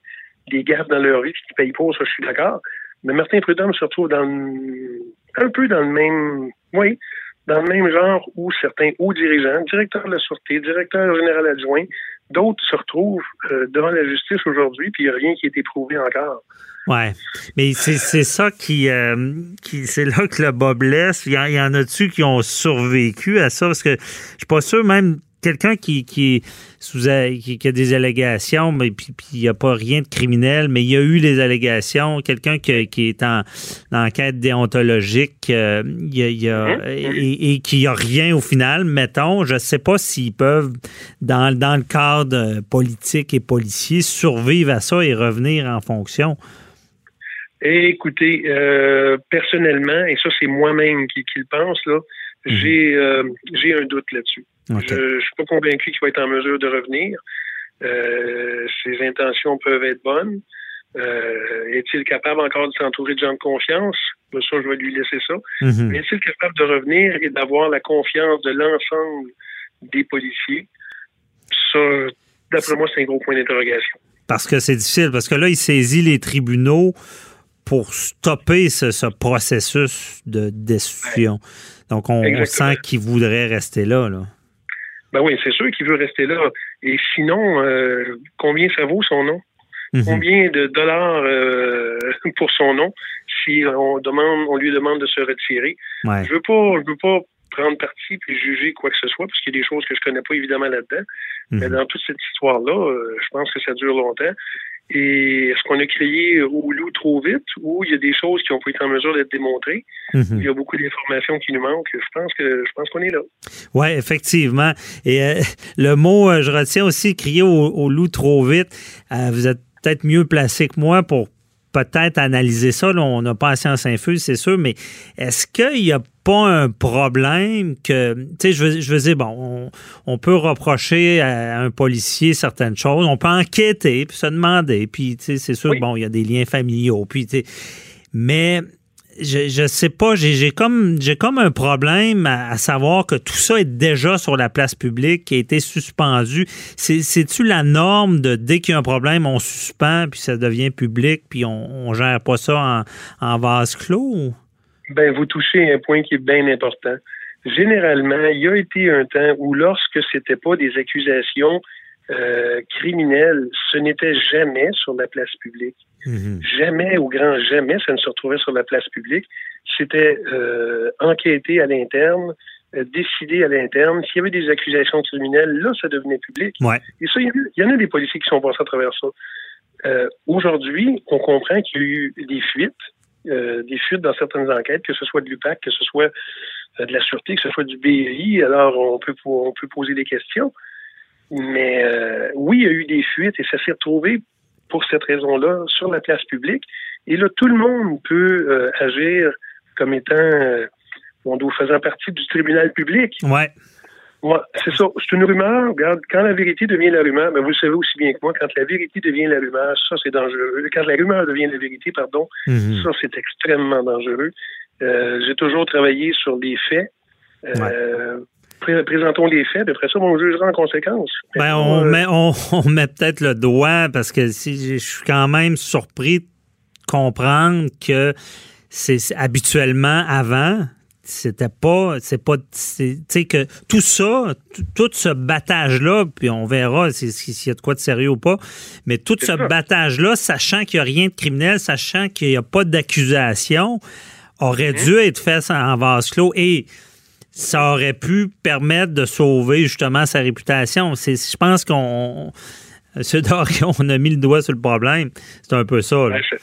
des gaffes dans leur vie qui payent pas, ça je suis d'accord. Mais Martin Prudhomme se retrouve dans un peu dans le même oui, dans le même genre où certains hauts dirigeants, directeur de la Sûreté, directeur général adjoint, D'autres se retrouvent euh, devant la justice aujourd'hui, puis il n'y a rien qui a été prouvé encore. Ouais, mais c'est ça qui, euh, qui c'est là que le bas blesse. Il y, en a-tu qui ont survécu à ça? Parce que je suis pas sûr même quelqu'un qui, qui, sous, qui, a des allégations, mais puis il n'y a pas rien de criminel, mais il y a eu des allégations. Quelqu'un qui, qui, est en, enquête déontologique euh, y a, hein? et, et qui a rien au final, mettons, je ne sais pas s'ils peuvent, dans, dans le cadre politique et policier, survivre à ça et revenir en fonction. écoutez, euh, personnellement, et ça c'est moi-même qui, qui, le pense, là, mhm. j'ai euh, j'ai un doute là-dessus. Je ne suis pas convaincu qu'il va être en mesure de revenir. Euh, ses intentions peuvent être bonnes. Euh, est-il capable encore de s'entourer de gens de confiance? Ben, ça, je vais lui laisser ça. Mhm. Mais est-il capable de revenir et d'avoir la confiance de l'ensemble des policiers? Ça, d'après moi, c'est un gros point d'interrogation. Parce que c'est difficile, parce que là, il saisit les tribunaux pour stopper ce, processus de destruction. Donc, on, sent qu'il voudrait rester là. là. Ben oui, c'est sûr qu'il veut rester là. Et sinon, euh, combien ça vaut son nom? Mhm. Combien de dollars euh, pour son nom si on demande, on lui demande de se retirer? Je veux pas, je veux pas prendre parti puis juger quoi que ce soit, parce qu'il y a des choses que je connais pas évidemment là-dedans. Mais mhm. dans toute cette histoire-là, euh, je pense que ça dure longtemps. Et est-ce qu'on a créé au loup trop vite ou il y a des choses qui ont pas été en mesure d'être démontrées? Mhm. Il y a beaucoup d'informations qui nous manquent. Je pense que je pense qu'on est là. Oui, effectivement. Et euh, le mot, euh, je retiens aussi crier au, loup trop vite. Euh, vous êtes peut-être mieux placé que moi pour peut-être analyser ça. on n'a pas la science infuse, c'est sûr, mais est-ce qu'il y a pas un problème que, tu sais, je veux, je veux dire, bon, on, peut reprocher à un policier certaines choses, on peut enquêter, puis se demander, puis, tu sais, c'est sûr, bon, il y a des liens familiaux, puis, tu sais, mais je, je sais pas, j'ai comme j'ai comme un problème à, savoir que tout ça est déjà sur la place publique, qui a été suspendu. C'est-tu la norme de dès qu'il y a un problème, on suspend, puis ça devient public, puis on, on gère pas ça en, en vase clos? Ben, vous touchez un point qui est bien important. généralement, il y a été un temps où lorsque c'était pas des accusations euh, criminelles, ce n'était jamais sur la place publique. Mhm. Jamais, au grand jamais, ça ne se retrouvait sur la place publique. C'était euh, enquêté à l'interne, euh, décidé à l'interne. S'il y avait des accusations criminelles, là, ça devenait public. Ouais. Et ça, il y, en a- il y en a des policiers qui sont passés à travers ça. Euh, Aujourd'hui, on comprend qu'il y a eu des fuites, euh, des fuites dans certaines enquêtes, que ce soit de l'UPAC, que ce soit euh, de la Sûreté, que ce soit du BI. Alors, on peut, on peut poser des questions. Mais euh, oui, il y a eu des fuites et ça s'est retrouvé pour cette raison-là sur la place publique. Et là, tout le monde peut euh, agir comme étant, euh, faisant partie du tribunal public. Ouais. Ouais, c'est ça. C'est une rumeur. Regarde, quand la vérité devient la rumeur, ben vous le savez aussi bien que moi, quand la vérité devient la rumeur, ça c'est dangereux. Quand la rumeur devient la vérité, pardon, Mhm. ça c'est extrêmement dangereux. Euh, J'ai toujours travaillé sur des faits. Euh, pré- Présentons les faits, puis après ça, on jugera en conséquence. Ben, on, met, on, on met peut-être le doigt parce que si, je suis quand même surpris de comprendre que c'est habituellement avant. C'était pas, c'est pas, c'est- tu sais que tout ça, tout, ce battage-là, puis on verra si- si- s'il y a de quoi de sérieux ou pas, mais tout ce battage-là, sachant qu'il n'y a rien de criminel, sachant qu'il n'y a pas d'accusation, aurait dû être fait en vase clos et ça aurait pu permettre de sauver justement sa réputation. C'est, je pense qu'on, ce Dorion, on a mis le doigt sur le problème. C'est un peu ça. Là. Ben, ça,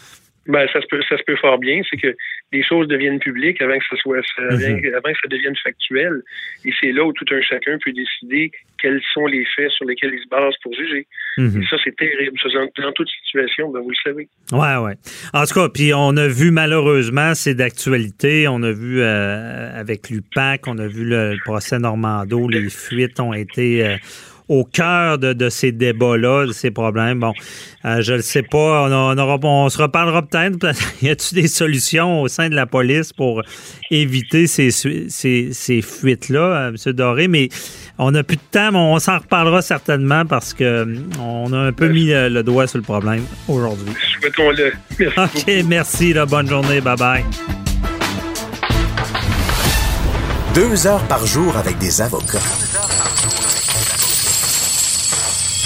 ben, ça se peut, ça se peut fort bien. C'est que les choses deviennent publiques avant que ça soit, Mhm. avant que ça devienne factuel. Et c'est là où tout un chacun peut décider quels sont les faits sur lesquels il se base pour juger. Mhm. Et ça, c'est terrible. Ça, dans, dans toute situation, ben, vous le savez. Ouais, ouais. En tout cas, puis on a vu malheureusement, c'est d'actualité. On a vu euh, avec l'UPAC, on a vu le, le procès Normando, les fuites ont été euh, au cœur de, de ces débats-là, de ces problèmes. Bon, euh, je ne sais pas, on, a- on aura- on se reparlera peut-être. y a-t-il des solutions au sein de la police pour éviter ces, ces, ces fuites-là, euh, M. Doré? Mais on n'a plus de temps, mais on s'en reparlera certainement parce que euh, on a un peu mis le, le doigt sur le problème aujourd'hui. Souhaitons-le. Merci OK, merci. Là, bonne journée. Bye-bye. Deux heures par jour avec des avocats.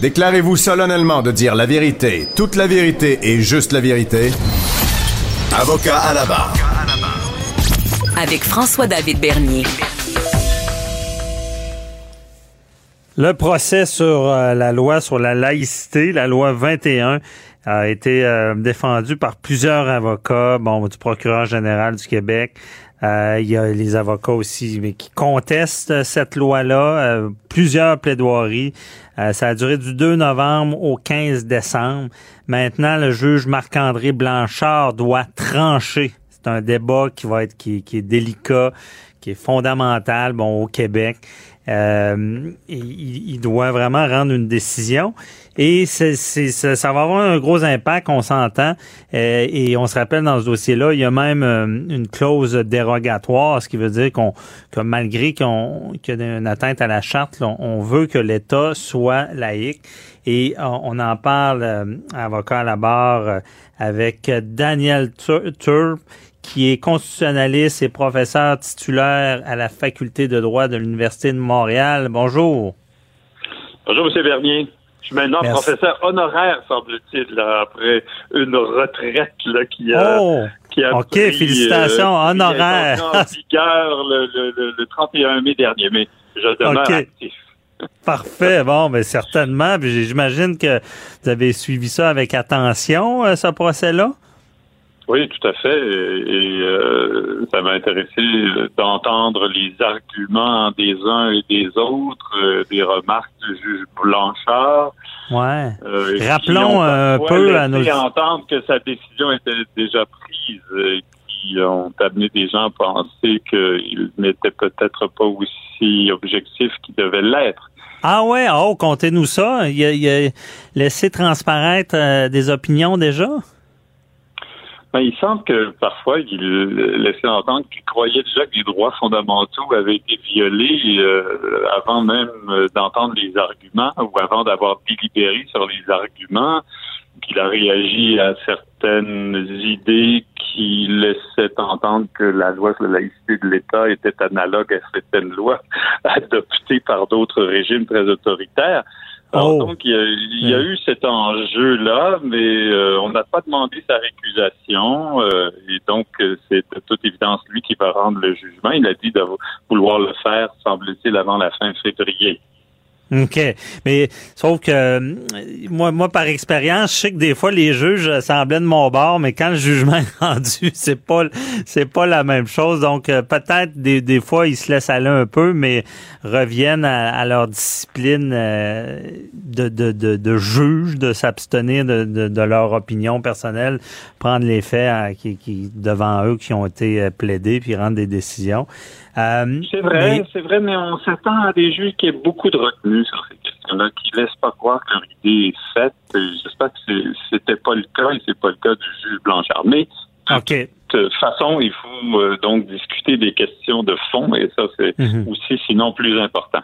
Déclarez-vous solennellement de dire la vérité, toute la vérité et juste la vérité. Avocat à la barre. Avec François-David Bernier. Le procès sur euh, la loi sur la laïcité, la loi 21, a été euh, défendu par plusieurs avocats, bon, du procureur général du Québec. Euh, il y a les avocats aussi mais qui contestent cette loi-là, euh, plusieurs plaidoiries. Euh, ça a duré du 2 novembre au 15 décembre. Maintenant, le juge Marc-André Blanchard doit trancher. C'est un débat qui va être qui, est délicat, qui est fondamental, bon, au Québec. Euh, il, il doit vraiment rendre une décision et c'est, ça, ça va avoir un gros impact, on s'entend. Euh, et on se rappelle dans ce dossier-là, il y a même euh, une clause dérogatoire, ce qui veut dire qu'on que malgré qu'on, qu'il y a une atteinte à la charte, là, on veut que l'État soit laïque. Et on, en parle, euh, avocat à la barre, avec Daniel Tur- Turp, qui est constitutionnaliste et professeur titulaire à la faculté de droit de l'Université de Montréal. Bonjour. Bonjour, M. Bernier. Je suis maintenant Merci. professeur honoraire, semble-t-il, après une retraite là, qui a, Oh! qui a OK, pris, félicitations, euh, honoraire. en vigueur le, le- le- le 31 mai dernier, mais je demeure OK. actif. Parfait. Bon, ben certainement. J'imagine que vous avez suivi ça avec attention, euh, ce procès-là? Oui, tout à fait. Et, euh, ça m'a intéressé d'entendre les arguments des uns et des autres, euh, des remarques du juge Blanchard. Ouais. Euh, Rappelons un peu à nos. entendre que sa décision était déjà prise, et qui ont amené des gens à penser qu'il n'était peut-être pas aussi objectif qu'il devait l'être. Ah ouais, oh, comptez-nous ça. Il a, il a laissé transparaître des opinions déjà? Ben, il semble que parfois, il laissait entendre qu'il croyait déjà que les droits fondamentaux avaient été violés euh, avant même euh, d'entendre les arguments ou avant d'avoir délibéré sur les arguments, qu'il a réagi à certaines idées qui laissaient entendre que la loi sur la laïcité de l'État était analogue à certaines lois adoptées par d'autres régimes très autoritaires. Oh. Donc, il y, a, eu cet enjeu-là, mais euh, on n'a pas demandé sa récusation. Euh, et donc, euh, c'est de toute évidence lui qui va rendre le jugement. Il a dit de vouloir le faire, semble-t-il, avant la fin février. OK. Mais sauf que euh, moi, moi, par expérience, je sais que des fois les juges semblaient de mon bord, mais quand le jugement est rendu, c'est pas c'est pas la même chose. Donc euh, peut-être des, des fois ils se laissent aller un peu, mais reviennent à, leur discipline euh, de, de, de, de, juge, de s'abstenir de, de, leur opinion personnelle, prendre les faits qui, qui devant eux qui ont été plaidés, puis rendre des décisions. Euh, c'est vrai, c'est vrai, mais on s'attend à des juges qui aient beaucoup de retenue sur ces questions-là, qui laissent pas croire que leur idée est faite. J'espère que c'était pas le cas et c'est pas le cas du juge Blanchard. Mais de toute façon, il faut euh, donc discuter des questions de fond et ça, c'est mhm. aussi sinon plus important.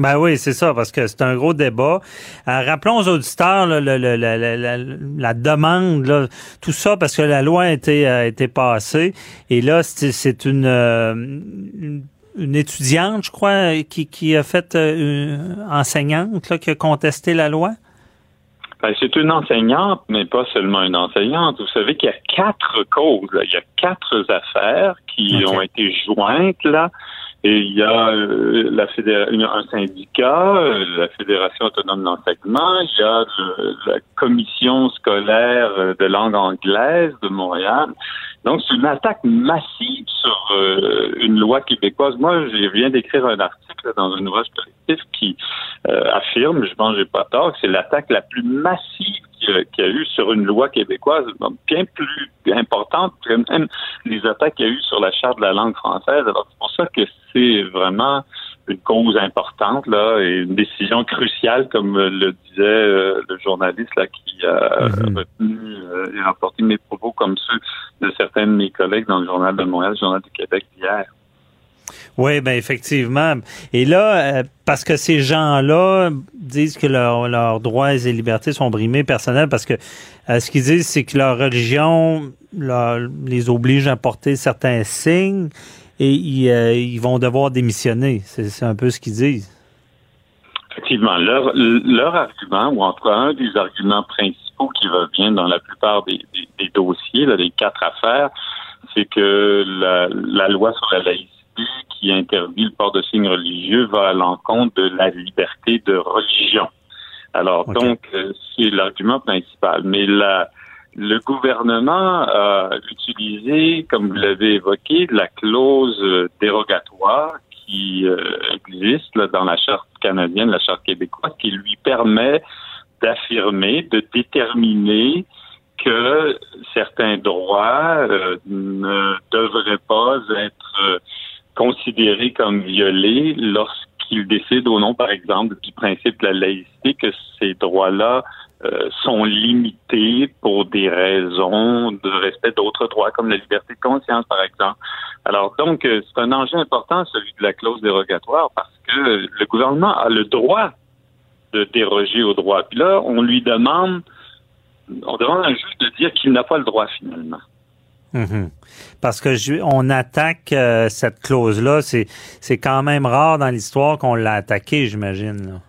Ben oui, c'est ça, parce que c'est un gros débat. Euh, rappelons aux auditeurs la, demande, tout ça, parce que la loi a été, a été passée. Et là, c'est une, euh, une, une, étudiante, je crois, qui, qui a fait euh, une enseignante là, qui a contesté la loi. Ben, c'est une enseignante, mais pas seulement une enseignante. Vous savez qu'il y a quatre causes, il y a quatre affaires qui ont été jointes là. Et il y a euh, la un syndicat, euh, la Fédération autonome d'enseignement, il y a la commission scolaire euh, de langue anglaise de Montréal. Donc, c'est une attaque massive sur une loi québécoise. Moi, je viens d'écrire un article dans un ouvrage collectif qui affirme, je pense que j'ai pas tort, que c'est l'attaque la plus massive qu'il y a eu sur une loi québécoise, bien plus importante que même les attaques qu'il y a eu sur la charte de la langue française. Alors, c'est pour ça que c'est vraiment une cause importante là et une décision cruciale, comme le disait euh, le journaliste là qui a mm-hmm. retenu euh, et rapporté mes propos comme ceux de certains de mes collègues dans le journal de Montréal, le journal du Québec hier. Oui, ben effectivement. Et là, euh, parce que ces gens-là disent que leurs droits et libertés sont brimés personnels, parce que euh, ce qu'ils disent, c'est que leur religion les oblige à porter certains signes et ils, euh, vont devoir démissionner. C'est un peu ce qu'ils disent. Effectivement, leur, leur argument, ou en tout cas un des arguments principaux qui revient dans la plupart des, dossiers, là, des quatre affaires, c'est que la, la loi sur la laïcité qui interdit le port de signes religieux va à l'encontre de la liberté de religion. Alors donc, euh, c'est l'argument principal. Mais la, le gouvernement a utilisé, comme vous l'avez évoqué, la clause dérogatoire qui euh, existe dans la charte canadienne, la charte québécoise, qui lui permet d'affirmer, de déterminer que certains droits euh, ne devraient pas être considérés comme violés lorsqu'ils décident au nom, par exemple, du principe de la laïcité que ces droits-là euh, sont limités pour des raisons de respect d'autres droits, comme la liberté de conscience, par exemple. Alors, donc, euh, c'est un enjeu important, celui de la clause dérogatoire, parce que le gouvernement a le droit de déroger au droit. Puis là, on lui demande, on demande à un juge de dire qu'il n'a pas le droit finalement. Mhm. Parce que on attaque euh, cette clause-là, c'est quand même rare dans l'histoire qu'on l'a attaqué, j'imagine.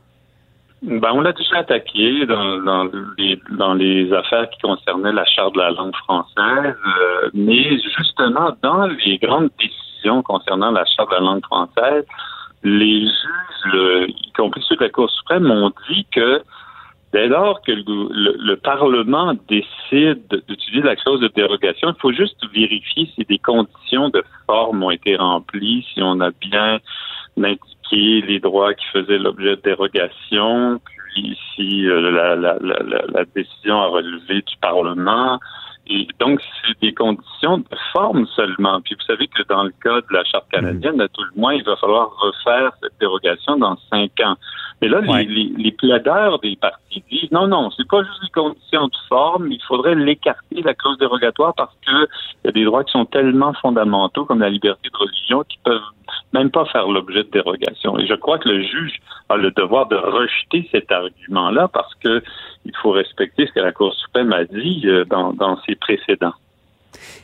Ben, on l'a déjà attaqué dans, dans les affaires qui concernaient la charte de la langue française, euh, mais justement dans les grandes décisions concernant la charte de la langue française, les juges, y compris ceux de la Cour suprême, ont dit que Dès lors que le, Parlement décide d'utiliser la clause de dérogation, il faut juste vérifier si des conditions de forme ont été remplies, si on a bien indiqué les droits qui faisaient l'objet de dérogation, puis si euh, la, la, décision a relevé du Parlement. Et donc, c'est des conditions de forme seulement. Puis vous savez que dans le cas de la Charte canadienne, à tout le moins, il va falloir refaire cette dérogation dans cinq ans. Mais là, les, les, les, plaideurs des partis disent non, non, c'est pas juste les conditions de forme, il faudrait l'écarter, la clause dérogatoire, parce que il y a des droits qui sont tellement fondamentaux, comme la liberté de religion, qui peuvent même pas faire l'objet de dérogation. Et je crois que le juge a le devoir de rejeter cet argument-là parce que il faut respecter ce que la Cour suprême a dit euh, dans, dans ses précédents.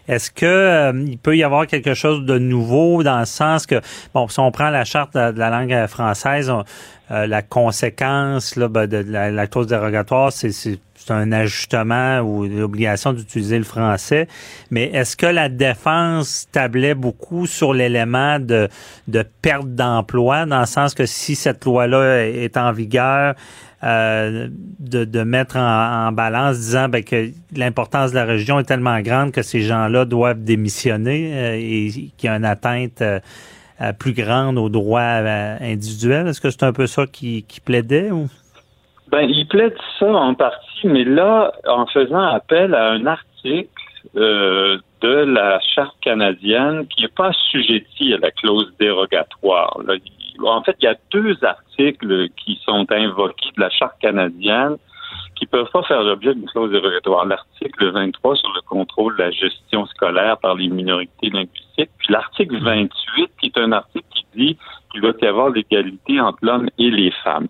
Est-ce que euh, il peut y avoir quelque chose de nouveau dans le sens que bon, si on prend la charte de la langue française, euh, la conséquence ben, de la, la clause dérogatoire, c'est c'est un ajustement ou l'obligation d'utiliser le français. Mais est-ce que la défense tablait beaucoup sur l'élément de, de perte d'emploi, dans le sens que si cette loi-là est en vigueur, euh, de, de, mettre en, balance, disant ben, que l'importance de la région est tellement grande que ces gens-là doivent démissionner euh, et qu'il y a une atteinte euh, plus grande aux droits individuels. Est-ce que c'est un peu ça qui, qui plaidait ou? Ben, il plaide ça en partie, mais là, en faisant appel à un article euh, de la Charte canadienne qui n'est pas assujetti à la clause dérogatoire. En fait, il y a deux articles qui sont invoqués de la Charte canadienne qui peuvent pas faire l'objet d'une clause dérogatoire. L'article 23 sur le contrôle de la gestion scolaire par les minorités linguistiques, puis l'article 28 qui est un article qui dit qu'il doit y avoir l'égalité entre l'homme et les femmes.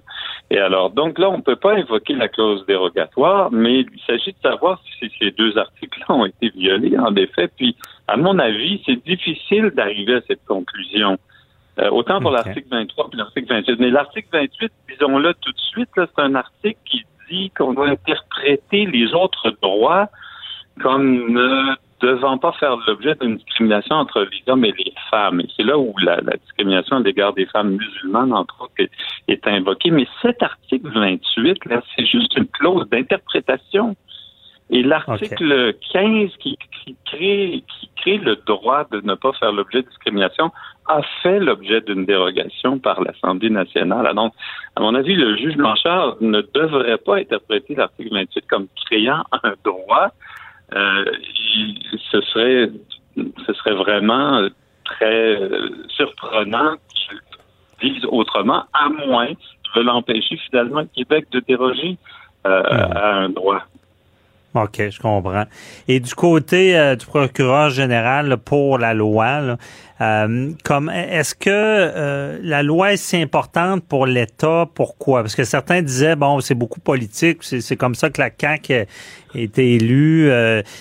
Et alors, donc là, on ne peut pas invoquer la clause dérogatoire, mais il s'agit de savoir si ces deux articles-là ont été violés, en effet. Puis, à mon avis, c'est difficile d'arriver à cette conclusion. Euh, autant pour l'article 23 que l'article 28. Mais l'article 28, disons-le tout de suite, c'est un article qui dit qu'on doit interpréter les autres droits comme ne devant pas faire l'objet d'une discrimination entre les hommes et les femmes. Et c'est là où la, discrimination à l'égard des femmes musulmanes, entre autres, est, invoquée. Mais cet article 28, là, c'est juste une clause d'interprétation. Et l'article 15 qui, crée, qui crée le droit de ne pas faire l'objet de discrimination a fait l'objet d'une dérogation par l'Assemblée nationale. Donc, à mon avis, le juge Blanchard ne devrait pas interpréter l'article 28 comme créant un droit. Euh, ce serait, ce serait vraiment très surprenant qu'il dise autrement, à moins de l'empêcher finalement le Québec de déroger euh, hmm. à un droit. OK, je comprends. Et du côté euh, du procureur général pour la loi, euh, comme est-ce que euh, la loi est si importante pour l'État? Pourquoi? Parce que certains disaient bon, c'est beaucoup politique, c'est comme ça que la CAQ a été élue.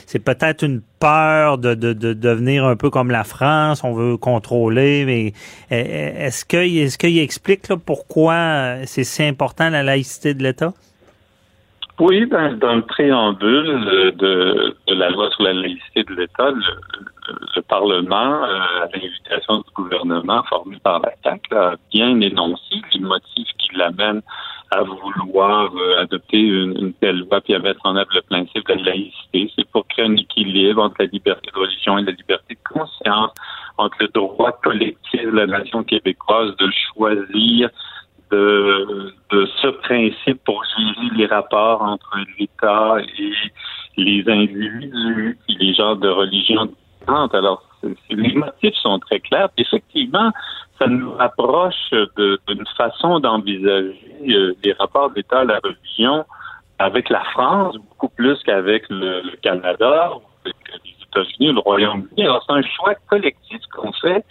c'est peut-être une peur de, de, de, devenir un peu comme la France, on veut contrôler, mais est-ce que est-ce qu'il explique là, pourquoi c'est si important la laïcité de l'État? Oui, ben, dans le préambule de, de, la loi sur la laïcité de l'État, le, Parlement, euh, à l'invitation du gouvernement formé par la CAQ, a bien énoncé les motifs qui l'amènent à vouloir euh, adopter une, telle loi puis à mettre en œuvre le principe de la laïcité. C'est pour créer un équilibre entre la liberté de religion et la liberté de conscience, entre le droit collectif de la nation québécoise de choisir de, ce principe pour gérer les rapports entre l'État et les individus et les genres de religion différentes. Alors, les motifs sont très clairs. Effectivement, ça nous rapproche d'une façon d'envisager euh, les rapports d'État à la religion avec la France, beaucoup plus qu'avec le, Canada, avec les États-Unis, le Royaume-Uni. Alors, c'est un choix collectif qu'on fait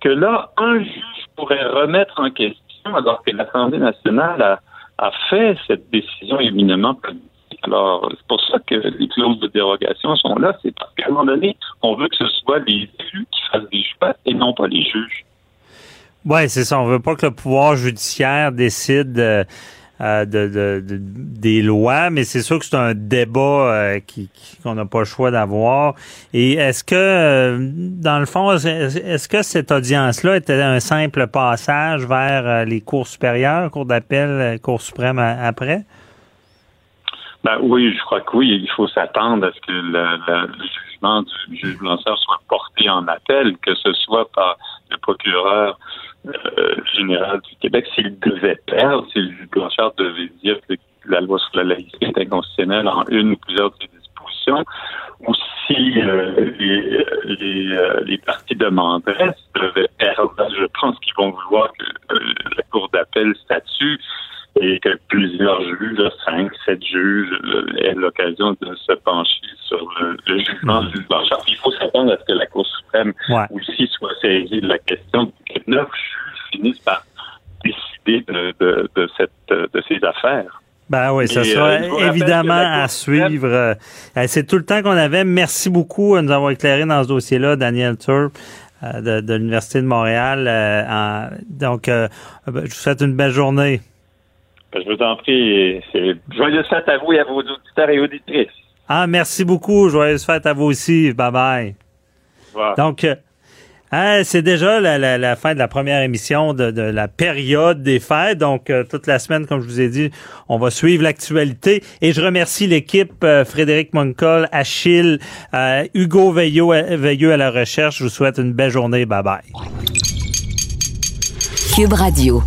que là, un juge pourrait remettre en question alors que l'Assemblée nationale a, fait cette décision éminemment politique. Alors, c'est pour ça que les clauses de dérogation sont là. C'est parce qu'à un moment donné, on veut que ce soit les élus qui fassent des choix et non pas les juges. Oui, c'est ça. On veut pas que le pouvoir judiciaire décide euh, euh, de, des lois, mais c'est sûr que c'est un débat euh, qui, qu'on n'a pas le choix d'avoir. Et est-ce que, euh, dans le fond, est-ce que cette audience-là était un simple passage vers les cours supérieures, cours d'appel, cours suprême après? Ben oui, je crois que oui. Il faut s'attendre à ce que le, jugement du juge Blanchard soit porté en appel, que ce soit par le procureur euh, général du Québec. S'il devait perdre, si le juge Blanchard devait dire que la loi sur la laïcité est inconstitutionnelle en une ou plusieurs de ses dispositions, ou si euh, les, les, euh, les partis demanderaient devaient perdre, je pense qu'ils vont vouloir que la Cour d'appel statue et que plusieurs juges, cinq, sept juges, euh, aient l'occasion de se pencher sur le, jugement du juge Blanchard. Il faut s'attendre à ce que la Cour suprême aussi soit saisie de la question neuf finissent par décider de, de, de, cette, de ces affaires. Ben oui, ça sera euh, évidemment à suivre. Euh, c'est tout le temps qu'on avait. Merci beaucoup de nous avoir éclairé dans ce dossier-là, Daniel Turp. De, de l'Université de Montréal. donc, je vous souhaite une belle journée. Ben, je vous en prie. Joyeuse fête à vous et à vos auditeurs et auditrices. Ah, merci beaucoup. Joyeuse fête à vous aussi. Bye bye. Donc, euh, c'est déjà la, fin de la première émission de, la période des fêtes. Donc, euh, toute la semaine, comme je vous ai dit, on va suivre l'actualité. Et je remercie l'équipe euh, Frédéric Moncol, Achille, Hugo Veilleux, Veilleux à la recherche. Je vous souhaite une belle journée. Bye bye. Cube Radio.